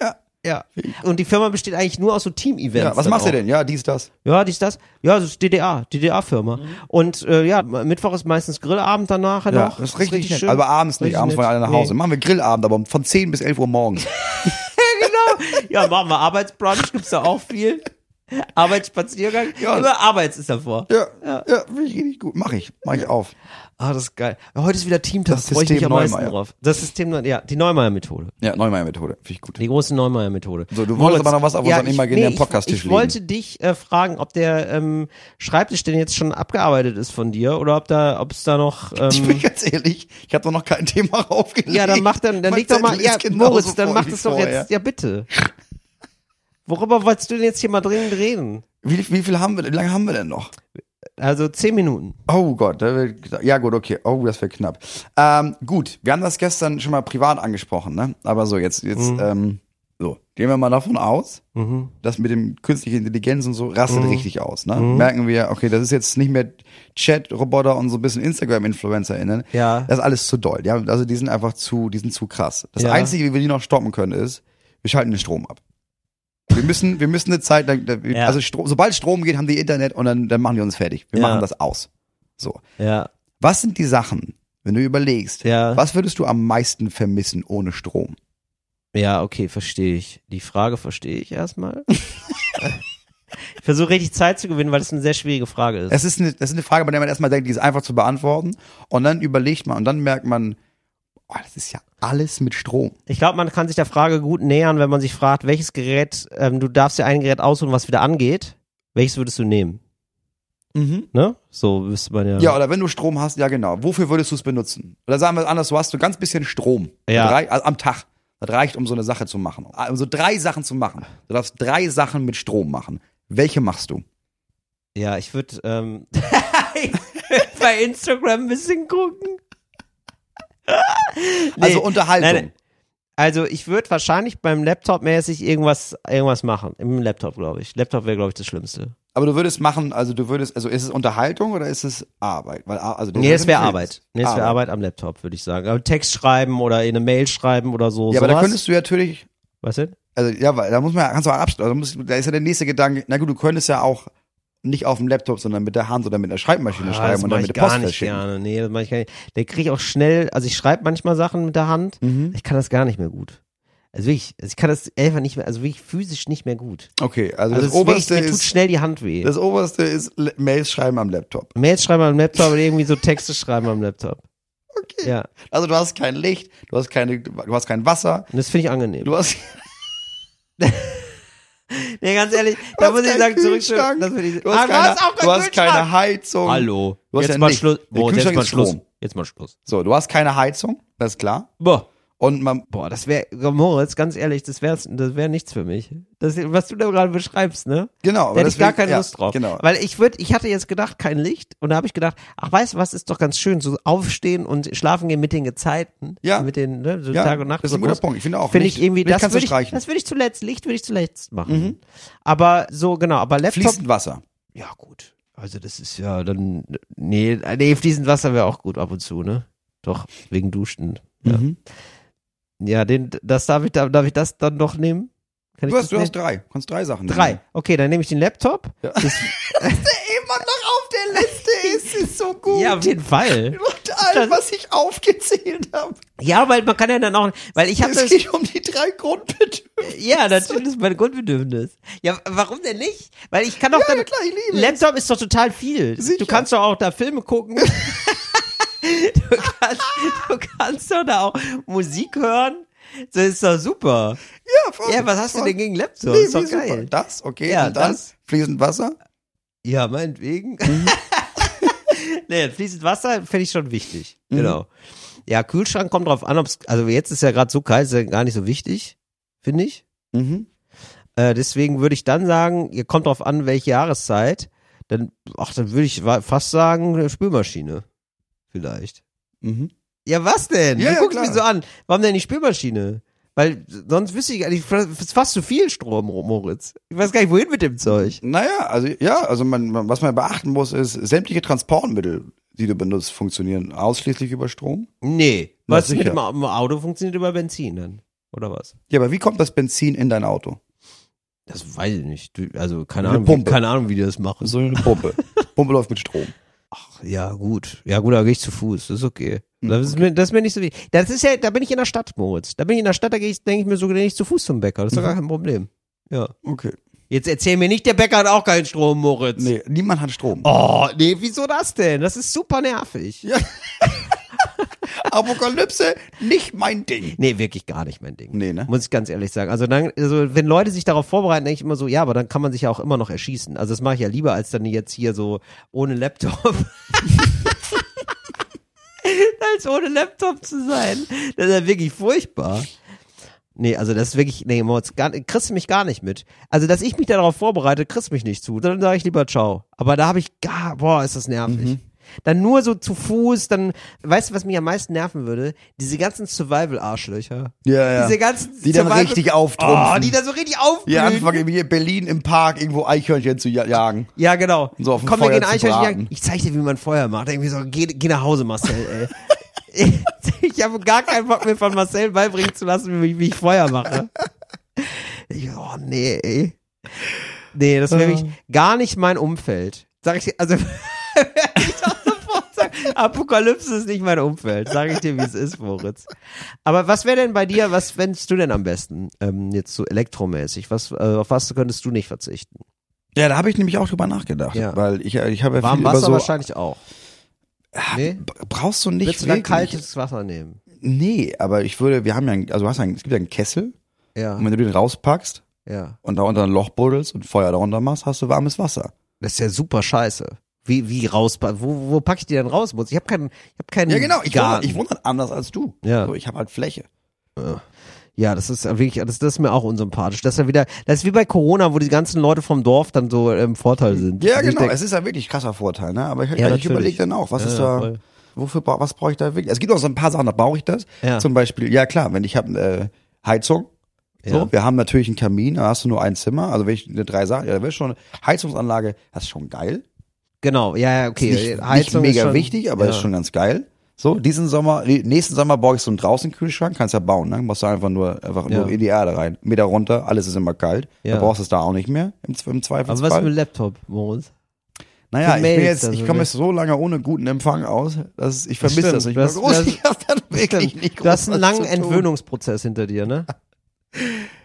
Ja. Ja. Und die Firma besteht eigentlich nur aus so Team-Events. Ja, was machst auch. du denn? Ja, dies, das. Ja, dies, das. Ja, das ist DDA, DDA-Firma. Und äh, ja, Mittwoch ist meistens Grillabend danach Ja, noch. das ist richtig, nett. schön. Aber abends nicht, Richtig abends wollen alle nach Hause. Nee. Machen wir Grillabend, aber von 10 bis 11 Uhr morgens. [LAUGHS] Ja, machen wir Arbeitsbrunch, gibt's da auch viel. [LAUGHS] Arbeitsspaziergang. Ja. Immer Arbeits ist davor. ja, ja, ja finde ich richtig gut. Mach ich, mach ich auf. Ah, das ist geil. Heute ist wieder Teamtag, Das freue ich mich am meisten Neumeier. drauf. Das System, ja, die Neumeier-Methode. Ja, Neumeier-Methode, finde ich gut. Die große Neumeier-Methode. So, du wolltest aber noch was auf unseren ich- imaginären ich- Podcast-Tisch Ich, legen. wollte dich äh, fragen, ob der ähm, Schreibtisch denn jetzt schon abgearbeitet ist von dir oder ob da, ob es da noch. Ich Ähm, bin ganz ehrlich, ich habe doch noch kein Thema [LAUGHS] raufgelegt. ja, dann mach dann, dann leg doch mal, ja, Moritz, dann mach das doch jetzt, ja bitte. Worüber wolltest du denn jetzt hier mal dringend reden? Wie, wie viel haben wir denn? Wie lange haben wir denn noch? Also zehn Minuten. Oh Gott, ja gut, okay. Oh, das wird knapp. Ähm, gut, wir haben das gestern schon mal privat angesprochen, ne? Aber so, jetzt, jetzt, Mhm. ähm, so, gehen wir mal davon aus, Mhm. das mit dem künstlichen Intelligenz und so rastet richtig aus, ne? Merken wir, okay, das ist jetzt nicht mehr Chat-Roboter und so ein bisschen Instagram-InfluencerInnen. Ja. Das ist alles zu doll, ja. Also die sind einfach zu, die sind zu krass. Das Ja. Einzige, wie wir die noch stoppen können, ist, wir schalten den Strom ab. Wir müssen, wir müssen eine Zeit lang, Ja. also Strom, sobald Strom geht, haben die Internet und dann, dann machen die uns fertig. Wir Ja. machen das aus. So. Ja. Was sind die Sachen, wenn du überlegst, Ja. was würdest du am meisten vermissen ohne Strom? Ja, okay, verstehe ich. Die Frage verstehe ich erstmal. ich versuche richtig Zeit zu gewinnen, weil es eine sehr schwierige Frage ist. Es ist eine, das ist eine Frage, bei der man erstmal denkt, die ist einfach zu beantworten. Und dann überlegt man und dann merkt man, oh, das ist ja alles mit Strom. Ich glaube, man kann sich der Frage gut nähern, wenn man sich fragt, welches Gerät, ähm, du darfst dir ein Gerät aussuchen, was wieder angeht. Welches würdest du nehmen? Ne? So müsste man ja. Ja, oder wenn du Strom hast, ja genau. Wofür würdest du es benutzen? Oder sagen wir es anders, du hast so ganz bisschen Strom. Ja. Das rei- also am Tag. Das reicht, um so eine Sache zu machen. Um so drei Sachen zu machen. Du darfst drei Sachen mit Strom machen. Welche machst du? Ja, ich würde ähm, [LAUGHS] bei Instagram ein bisschen gucken. [LAUGHS] Nee, also Unterhaltung. nein. Also ich würde wahrscheinlich beim Laptop mäßig irgendwas, irgendwas machen. Im Laptop, glaube ich. Laptop wäre, glaube ich, das Schlimmste. Aber du würdest machen, also du würdest, also ist es Unterhaltung oder ist es Arbeit? Weil, also Nee, es wäre Arbeit. Nee, es wäre Arbeit am Laptop, würde ich sagen. Aber Text schreiben oder in eine Mail schreiben oder so. Ja, aber da sowas. könntest du ja natürlich, Was denn? also ja, weil da muss man, kannst du auch abstellen. Also da ist ja der nächste Gedanke, na gut, du könntest ja auch nicht auf dem Laptop, sondern mit der Hand oder mit der Schreibmaschine Ah, schreiben das und dann mit der Post gar nicht verschicken. gerne. Nee, das mach ich gar nicht. Der kriege ich auch schnell, also ich schreibe manchmal Sachen mit der Hand. Mhm. Ich kann das gar nicht mehr gut. Also wirklich, also ich kann das einfach nicht mehr, also wirklich physisch nicht mehr gut. Okay, also, Also das es ist wirklich, oberste mir tut ist, schnell die Hand weh. das oberste ist Mails schreiben am Laptop. Mails schreiben am Laptop oder irgendwie so Texte schreiben am Laptop. Okay. Ja, Also du hast kein Licht, du hast keine, du hast kein Wasser, und das finde ich angenehm. du hast, [LAUGHS] [LAUGHS] Nee, ganz ehrlich, du da muss ich sagen, zurück Kühlschrank, das finde ich, du hast, Ah, keine, du hast keine? Heizung. Hallo. Du hast jetzt ja mal. Schluss. Boah, jetzt mal Schluss. Jetzt mal Schluss. So, du hast keine Heizung, das ist klar. Boah. Und man, Boah, das wäre, Moritz, ganz ehrlich, das wäre das wär nichts für mich. Das, was du da gerade beschreibst, ne? genau. Da hätte ich gar keine ja, Lust drauf. Genau. Weil ich würde, ich hatte jetzt gedacht, kein Licht. Und da habe ich gedacht, ach, weißt du was, ist doch ganz schön, so aufstehen und schlafen gehen mit den Gezeiten. Ja. Mit den, ne, so Ja, Tag und Nacht. das ist ein guter Punkt. Ich finde auch, Finde ich irgendwie, das würde ich, das würde ich zuletzt, Licht würde ich zuletzt machen. Aber so, genau, aber Laptop. Fließend Wasser. Ja, gut. Also das ist ja dann, nee, nee, fließend Wasser wäre auch gut ab und zu, ne? Doch, wegen Duschen. Ja, Mhm. Ja den, das darf ich, darf ich das dann noch nehmen? Kann ich Du hast, du nehmen? hast drei. Du kannst drei Sachen Drei. nehmen. Okay, dann nehme ich den Laptop. Ja. Das, [LAUGHS] Immer noch auf der Liste ist, ist so gut. ja, auf jeden Fall. Und all, was ich aufgezählt habe. Ja, weil man kann ja dann auch, weil ich habe Es geht um die drei Grundbedürfnisse. ja, natürlich das ist mein Grundbedürfnis. Ja, warum denn nicht? Weil ich kann doch dann, ja, klar, ich liebe es. Laptop ist doch total viel. Sicher. Du kannst doch auch da Filme gucken. [LAUGHS] du, kannst, du kannst doch da auch Musik hören. Das ist doch super. Ja, voll, Ja, was hast du voll. denn gegen Laptop? Nee, ist doch wie super. geil. Das, okay. Ja, und dann das. fließend Wasser. Ja, meinetwegen. Mhm. [LAUGHS] nee, fließend Wasser finde ich schon wichtig. Mhm. Genau. Ja, Kühlschrank kommt drauf an, ob's, also jetzt ist ja gerade so kalt, ist ja gar nicht so wichtig, finde ich. Mhm. Äh, deswegen würde ich dann sagen, ihr kommt drauf an, welche Jahreszeit. Dann, ach, dann würde ich fast sagen, eine Spülmaschine. Vielleicht. Mhm. Ja, was denn? Ja, du ja, guckst klar. mich so an. Warum denn die Spülmaschine? Weil sonst wüsste ich es ist fast zu viel Strom, Moritz. Ich weiß gar nicht, wohin mit dem Zeug. Naja, also ja, also man, man, was man beachten muss, ist, sämtliche Transportmittel, die du benutzt, funktionieren ausschließlich über Strom. Nee. Na, Was mit sicher. dem Au- Auto funktioniert über Benzin dann. Oder was? Ja, aber wie kommt das Benzin in dein Auto? Das weiß ich nicht. Also keine Eine Ahnung, wie, Pumpe. keine Ahnung, wie die das machen. So eine Pumpe. [LAUGHS] Pumpe läuft mit Strom. Ja, gut. Ja, gut, da gehe ich zu Fuß. Das ist okay. Hm, Das, ist mir, das ist mir nicht so wichtig. Das ist ja, da bin ich in der Stadt, Moritz. Da bin ich in der Stadt, da gehe ich, denke ich mir so, gehe ich zu Fuß zum Bäcker. Das ist doch gar kein Problem. Ja. Okay. Jetzt erzähl mir nicht, der Bäcker hat auch keinen Strom, Moritz. Nee, niemand hat Strom. Oh, nee, wieso das denn? Das ist super nervig. Ja. [LAUGHS] Apokalypse, nicht mein Ding. Nee, wirklich gar nicht mein Ding. Nee, ne? Muss ich ganz ehrlich sagen. Also dann, also wenn Leute sich darauf vorbereiten, denke ich immer so, ja, aber dann kann man sich ja auch immer noch erschießen. Also das mache ich ja lieber, als dann jetzt hier so ohne Laptop. [LAUGHS] als ohne Laptop zu sein. Das ist ja wirklich furchtbar. Nee, also das ist wirklich, nee, Moritz, gar, kriegst du mich gar nicht mit. Also, dass ich mich darauf vorbereite, kriegst du mich nicht zu. Dann sage ich lieber ciao. Aber da habe ich gar, boah, ist das nervig. Mhm. Dann nur so zu Fuß, dann, weißt du, was mich am meisten nerven würde? Diese ganzen Survival-Arschlöcher. Ja, ja. Diese ganzen Die dann Survival- richtig auftrumpfen. Oh, die da so richtig aufblühen. Ja, anfangen hier in Berlin im Park irgendwo Eichhörnchen zu ja- jagen. Ja, genau. So auf dem Komm, wir Feuer gehen zu Eichhörnchen jagen. Ich zeig dir, wie man Feuer macht. Irgendwie so, geh, geh nach Hause, Marcel, ey. [LAUGHS] ich habe gar keinen Bock mir von Marcel beibringen zu lassen, wie, ich- wie ich Feuer mache. Ich, oh, nee, ey. Nee, das wäre wirklich gar nicht mein Umfeld. Sag ich dir, also, [LAUGHS] ich doch sofort sagen, Apokalypse ist nicht mein Umfeld. Sag ich dir, wie es ist, Moritz. Aber was wäre denn bei dir, was fändest du denn am besten, ähm, jetzt so elektromäßig? Was, äh, auf was könntest du nicht verzichten? Ja, da habe ich nämlich auch drüber nachgedacht, Ja. weil ich, ich habe ja Warm viel über Wasser so. wahrscheinlich auch. Nee? B- Brauchst du nicht Willst du dann kaltes Wasser nehmen? Nee, aber ich würde, wir haben ja, einen, also du hast einen, es gibt ja einen Kessel Ja, und wenn du den rauspackst ja. und da unter ein Loch buddelst und Feuer darunter machst, hast du warmes Wasser. Das ist ja super scheiße. Wie, wie raus, wo, wo pack ich die denn raus? Ich habe keinen, ich habe keinen Ja, genau, ich wohne, ich wohne halt anders als du. Ja. So, ich habe halt Fläche. Ja, das ist wirklich, das, das ist mir auch unsympathisch. Das ist ja wieder, das ist wie bei Corona, wo die ganzen Leute vom Dorf dann so im Vorteil sind. Ja, Also genau, denk- es ist ja wirklich krasser Vorteil, ne? Aber ich, Ja, ich überlege dann auch, was Ja, ist da, voll. wofür, was brauche ich da wirklich? Es gibt auch so ein paar Sachen, da brauche ich das. Ja. Zum Beispiel, ja klar, wenn ich habe äh, Heizung, so, Ja. wir haben natürlich einen Kamin, da hast du nur ein Zimmer, also wenn ich eine drei Sachen, ja, da wäre schon, Heizungsanlage, das ist schon geil. Genau, ja, ja, okay. Ist nicht, nicht Heizung mega ist schon, wichtig, aber ja. ist schon ganz geil. So, diesen Sommer, nächsten Sommer baue ich so einen draußen Kühlschrank, kannst ja bauen, ne? Musst du einfach nur, einfach Ja. nur in die Erde rein. Meter runter, alles ist immer kalt. Ja. Da brauchst du es da auch nicht mehr, im, im Aber Zweifelsfall. was mit Laptop, Moritz? Naja, für ich bin jetzt, ich so, komme jetzt so lange ohne guten Empfang aus, dass ich vermisse das nicht [LAUGHS] hast- groß. du hast- Ich hab dann wirklich nicht groß Du hast einen langen. Entwöhnungsprozess hinter dir, ne?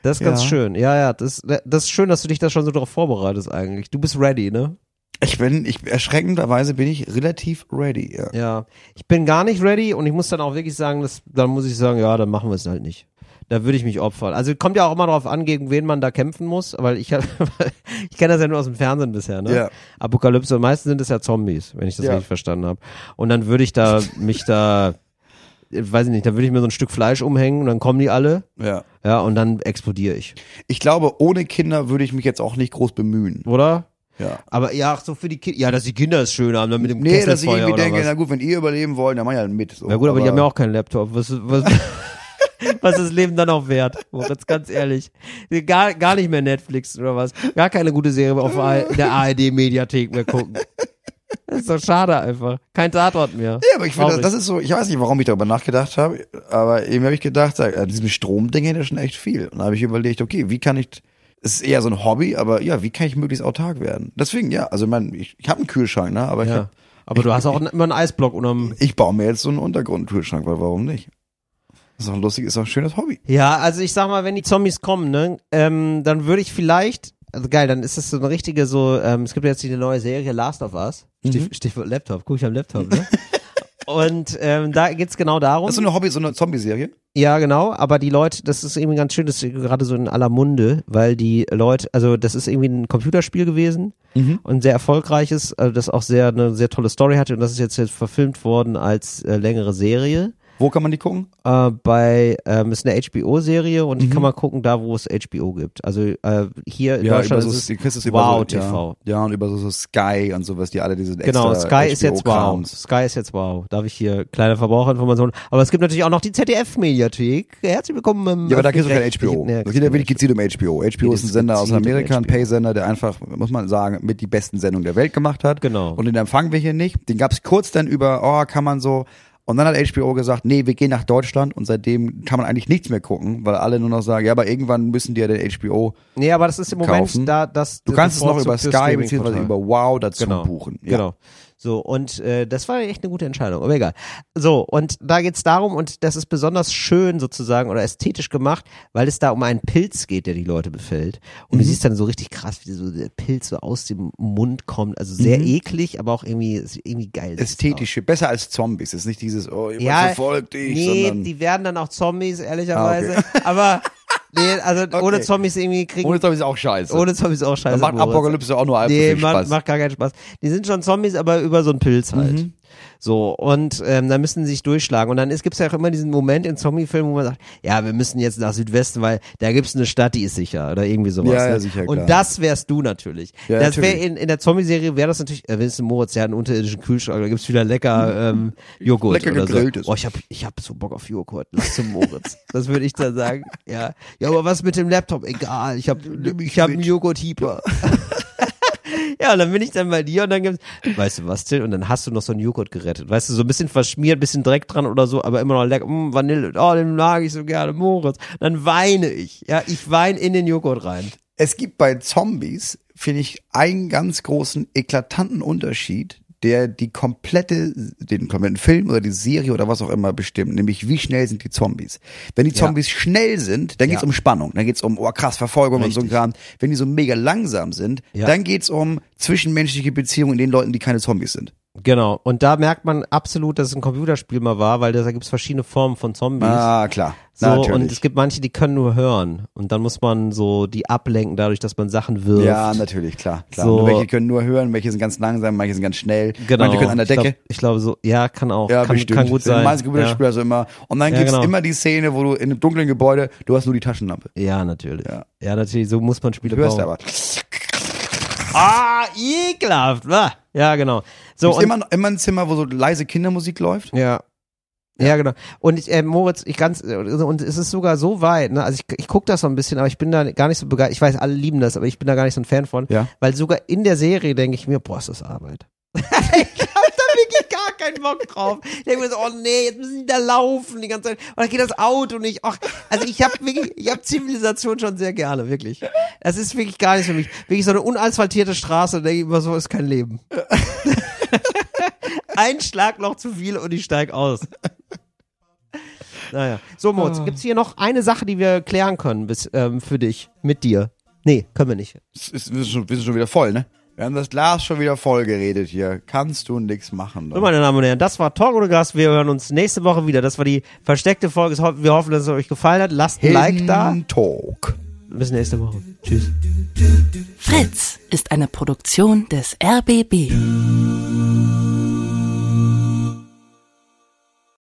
Das ist ganz Ja. schön. Ja, ja, das, das ist schön, dass du dich da schon so darauf vorbereitest eigentlich. Du bist ready, ne? Ich bin, ich, erschreckenderweise bin ich relativ ready, ja. Ja. Ich bin gar nicht ready und ich muss dann auch wirklich sagen, dass, dann muss ich sagen, ja, dann machen wir es halt nicht. Da würde ich mich opfern. Also kommt ja auch immer darauf an, gegen wen man da kämpfen muss, weil ich [LAUGHS] ich kenne das ja nur aus dem Fernsehen bisher, ne? Ja. Apokalypse, und meistens sind es ja Zombies, wenn ich das Ja. richtig verstanden habe. Und dann würde ich da mich da ich weiß ich nicht, dann würde ich mir so ein Stück Fleisch umhängen und dann kommen die alle, Ja. ja, und dann explodiere ich, Ich glaube, ohne Kinder würde ich mich jetzt auch nicht groß bemühen. oder? Ja. Aber ja, ach so für die Kinder, ja, dass die Kinder es schön haben, dann mit dem Nee, dass ich irgendwie denke, was. na gut, wenn ihr überleben wollt, dann mach ich halt mit. So. Ja gut, aber, die haben ja auch keinen Laptop. Was, was, [LAUGHS] was ist das Leben dann auch wert? Moritz, ganz ehrlich. Gar, gar nicht mehr Netflix oder was. Gar keine gute Serie auf der ARD-Mediathek mehr gucken. Das ist doch schade einfach. Kein Tatort mehr. Ja, aber ich finde, das, das ist so, ich weiß nicht, warum ich darüber nachgedacht habe, aber eben habe ich gedacht, an diesem Strom-Ding hätte schon echt viel. Und da habe ich überlegt, okay, wie kann ich, es ist eher so ein Hobby, aber ja, wie kann ich möglichst autark werden? Deswegen, ja, also ich mein, ich, ich habe einen Kühlschrank, ne, aber ich, Ja. hab, Aber du hast auch immer einen Eisblock unterm. ich baue mir jetzt so einen Untergrundkühlschrank, weil warum nicht? Das ist doch lustig, ist doch ein schönes Hobby. Ja, also ich sag mal, wenn die Zombies kommen, ne, ähm, dann würde ich vielleicht, also geil, dann ist das so eine richtige so, ähm, es gibt jetzt die neue Serie Last of Us. Stich, Stichwort Laptop, guck ich am Laptop, ne? [LAUGHS] Und ähm, da geht's genau darum. Das ist so eine Hobby, so eine Zombie-Serie. Ja, genau, aber die Leute, das ist irgendwie ganz schön, das ist gerade so in aller Munde, weil die Leute, also das ist irgendwie ein Computerspiel gewesen und ein sehr erfolgreiches, also das auch sehr eine sehr tolle Story hatte und das ist jetzt, jetzt verfilmt worden als äh, längere Serie. Wo kann man die gucken? Äh, bei, ähm, ist eine HBO-Serie und die kann man gucken da, wo es HBO gibt. Also äh, hier in Deutschland ist die kriegst du es über Wow so, TV. Ja, ja, und über so, so Sky und sowas, die alle diese Genau, Sky ist jetzt wow. Sky ist jetzt wow. Darf ich hier kleine Verbraucherinformationen. Aber es gibt natürlich auch noch die ZDF-Mediathek. Herzlich willkommen im Ja, aber da kriegst du kein öffentlich-rechtlichen- HBO. Nee, Das geht ja wirklich gezielt um HBO. HBO ist ein es Sender aus um Amerika, ein. Pay-Sender, der einfach, muss man sagen, mit die besten Sendungen der Welt gemacht hat. Genau. Und den empfangen wir hier nicht. Den gab's kurz dann über, oh, kann man so Und dann hat HBO gesagt, nee, wir gehen nach Deutschland und seitdem kann man eigentlich nichts mehr gucken, weil alle nur noch sagen, ja, aber irgendwann müssen die ja den HBO. Nee, aber das ist im Moment Kaufen. da, das Du kannst es noch über Sky beziehungsweise Streaming-Portal. über Wow dazu genau. buchen. Ja. Genau. So, und äh, das war echt eine gute Entscheidung, aber egal. So, und da geht's darum, und das ist besonders schön sozusagen oder ästhetisch gemacht, weil es da um einen Pilz geht, der die Leute befällt. Und Mhm. du siehst dann so richtig krass, wie so der Pilz so aus dem Mund kommt. Also sehr eklig, aber auch irgendwie, irgendwie geil. Ästhetische, besser als Zombies. Es ist nicht dieses, oh, jemand Ja, verfolgt dich, nee, die werden dann auch Zombies, ehrlicherweise. Ah, Aber [LAUGHS] nee, also ohne Okay. Zombies irgendwie kriegen. ohne Zombies ist auch scheiße. ohne Zombies auch scheiße. Dann macht Moritz. Apokalypse auch nur so Nee, viel macht, Spaß. macht gar keinen Spaß. Die sind schon Zombies, aber über so einen Pilz halt. Mhm. So, und ähm, dann müssen sie sich durchschlagen. Und dann ist, gibt's ja auch immer diesen Moment in Zombie-Filmen, wo man sagt, ja, wir müssen jetzt nach Südwesten, weil da gibt's eine Stadt, die ist sicher oder irgendwie sowas. Ja, ja, ne? sicher, Und klar. das wärst du natürlich. Ja, das wäre in, in der Zombie-Serie wäre das natürlich, äh, Winston Moritz, der hat einen unterirdischen Kühlschrank, da gibt's wieder lecker ähm, Joghurt Lecker oder so. gegrilltes. Oh, ich hab, ich hab so Bock auf Joghurt. Lass zum Moritz. das würde ich dann sagen. Ja. Ja, aber was mit dem Laptop? Egal. Ich hab, ich hab einen Joghurt-Heaper. [LAUGHS] Ja, und dann bin ich dann bei dir und dann gibt's, weißt du was, Till? Und dann hast du noch so einen Joghurt gerettet. Weißt du, so ein bisschen verschmiert, bisschen Dreck dran oder so, aber immer noch lecker. Mm, Vanille, oh, den mag ich so gerne, Moritz. Dann weine ich. Ja, ich weine in den Joghurt rein. Es gibt bei Zombies, finde ich, einen ganz großen, eklatanten Unterschied, der die komplette, den kompletten Film oder die Serie oder was auch immer bestimmt, nämlich wie schnell sind die Zombies. Wenn die Ja. Zombies schnell sind, dann geht's Ja. um Spannung, dann geht's um, oh krass, Verfolgung und so ein Richtig. Kram. Wenn die so mega langsam sind, Ja. dann geht's um zwischenmenschliche Beziehungen in den Leuten, die keine Zombies sind. Genau. Und da merkt man absolut, dass es ein Computerspiel mal war, weil da gibt's verschiedene Formen von Zombies. Ah, klar. so, Natürlich. und es gibt manche, die können nur hören. Und dann muss man so die ablenken, dadurch, dass man Sachen wirft. ja, natürlich, klar. klar. So. Welche können nur hören, welche sind ganz langsam, manche sind ganz schnell, Genau. manche können an der Ich Decke. Ich glaube so, ja, kann auch. Ja, kann, bestimmt. kann gut sein. Meistens Computerspiele also immer. Und dann Ja, gibt's genau. immer die Szene, wo du in einem dunklen Gebäude, du hast nur die Taschenlampe. Ja, ja natürlich. Ja. Ja. natürlich, so muss man Spiele Du hörst bauen. aber. Ah, ekelhaft. Ja, genau. So, und, immer, immer ein Zimmer, wo so leise Kindermusik läuft? ja. Ja, genau. Und ich, äh, Moritz, ich ganz, äh, und es ist sogar so weit, ne, also ich, ich gucke das so ein bisschen, aber ich bin da gar nicht so begeistert, ich weiß, alle lieben das, aber ich bin da gar nicht so ein Fan von, Ja. weil sogar in der Serie denke ich mir, boah, ist das Arbeit. [LAUGHS] ich hab da wirklich gar keinen Bock drauf. Ich denke mir so, oh nee, jetzt müssen die da laufen die ganze Zeit. Und dann geht das Auto nicht. Ach, also ich habe wirklich, ich habe Zivilisation schon sehr gerne, wirklich. Das ist wirklich gar nicht für mich. Wirklich so eine unasphaltierte Straße, denke ich immer so, ist kein Leben. [LAUGHS] Ein Schlagloch zu viel und ich steig aus. Naja. So, Moritz, gibt's hier noch eine Sache, die wir klären können bis, ähm, für dich, mit dir? Nee, können wir nicht. Es ist, wir, sind schon, wir sind schon wieder voll, ne? Wir haben das Glas schon wieder voll geredet hier. Kannst du nix machen. So, meine Damen und Herren, das war Talk ohne Gast. Wir hören uns nächste Woche wieder. Das war die versteckte Folge. Wir hoffen, dass es euch gefallen hat. Lasst ein Like da. Talk. Bis nächste Woche. Tschüss. Fritz ist eine Produktion des RBB.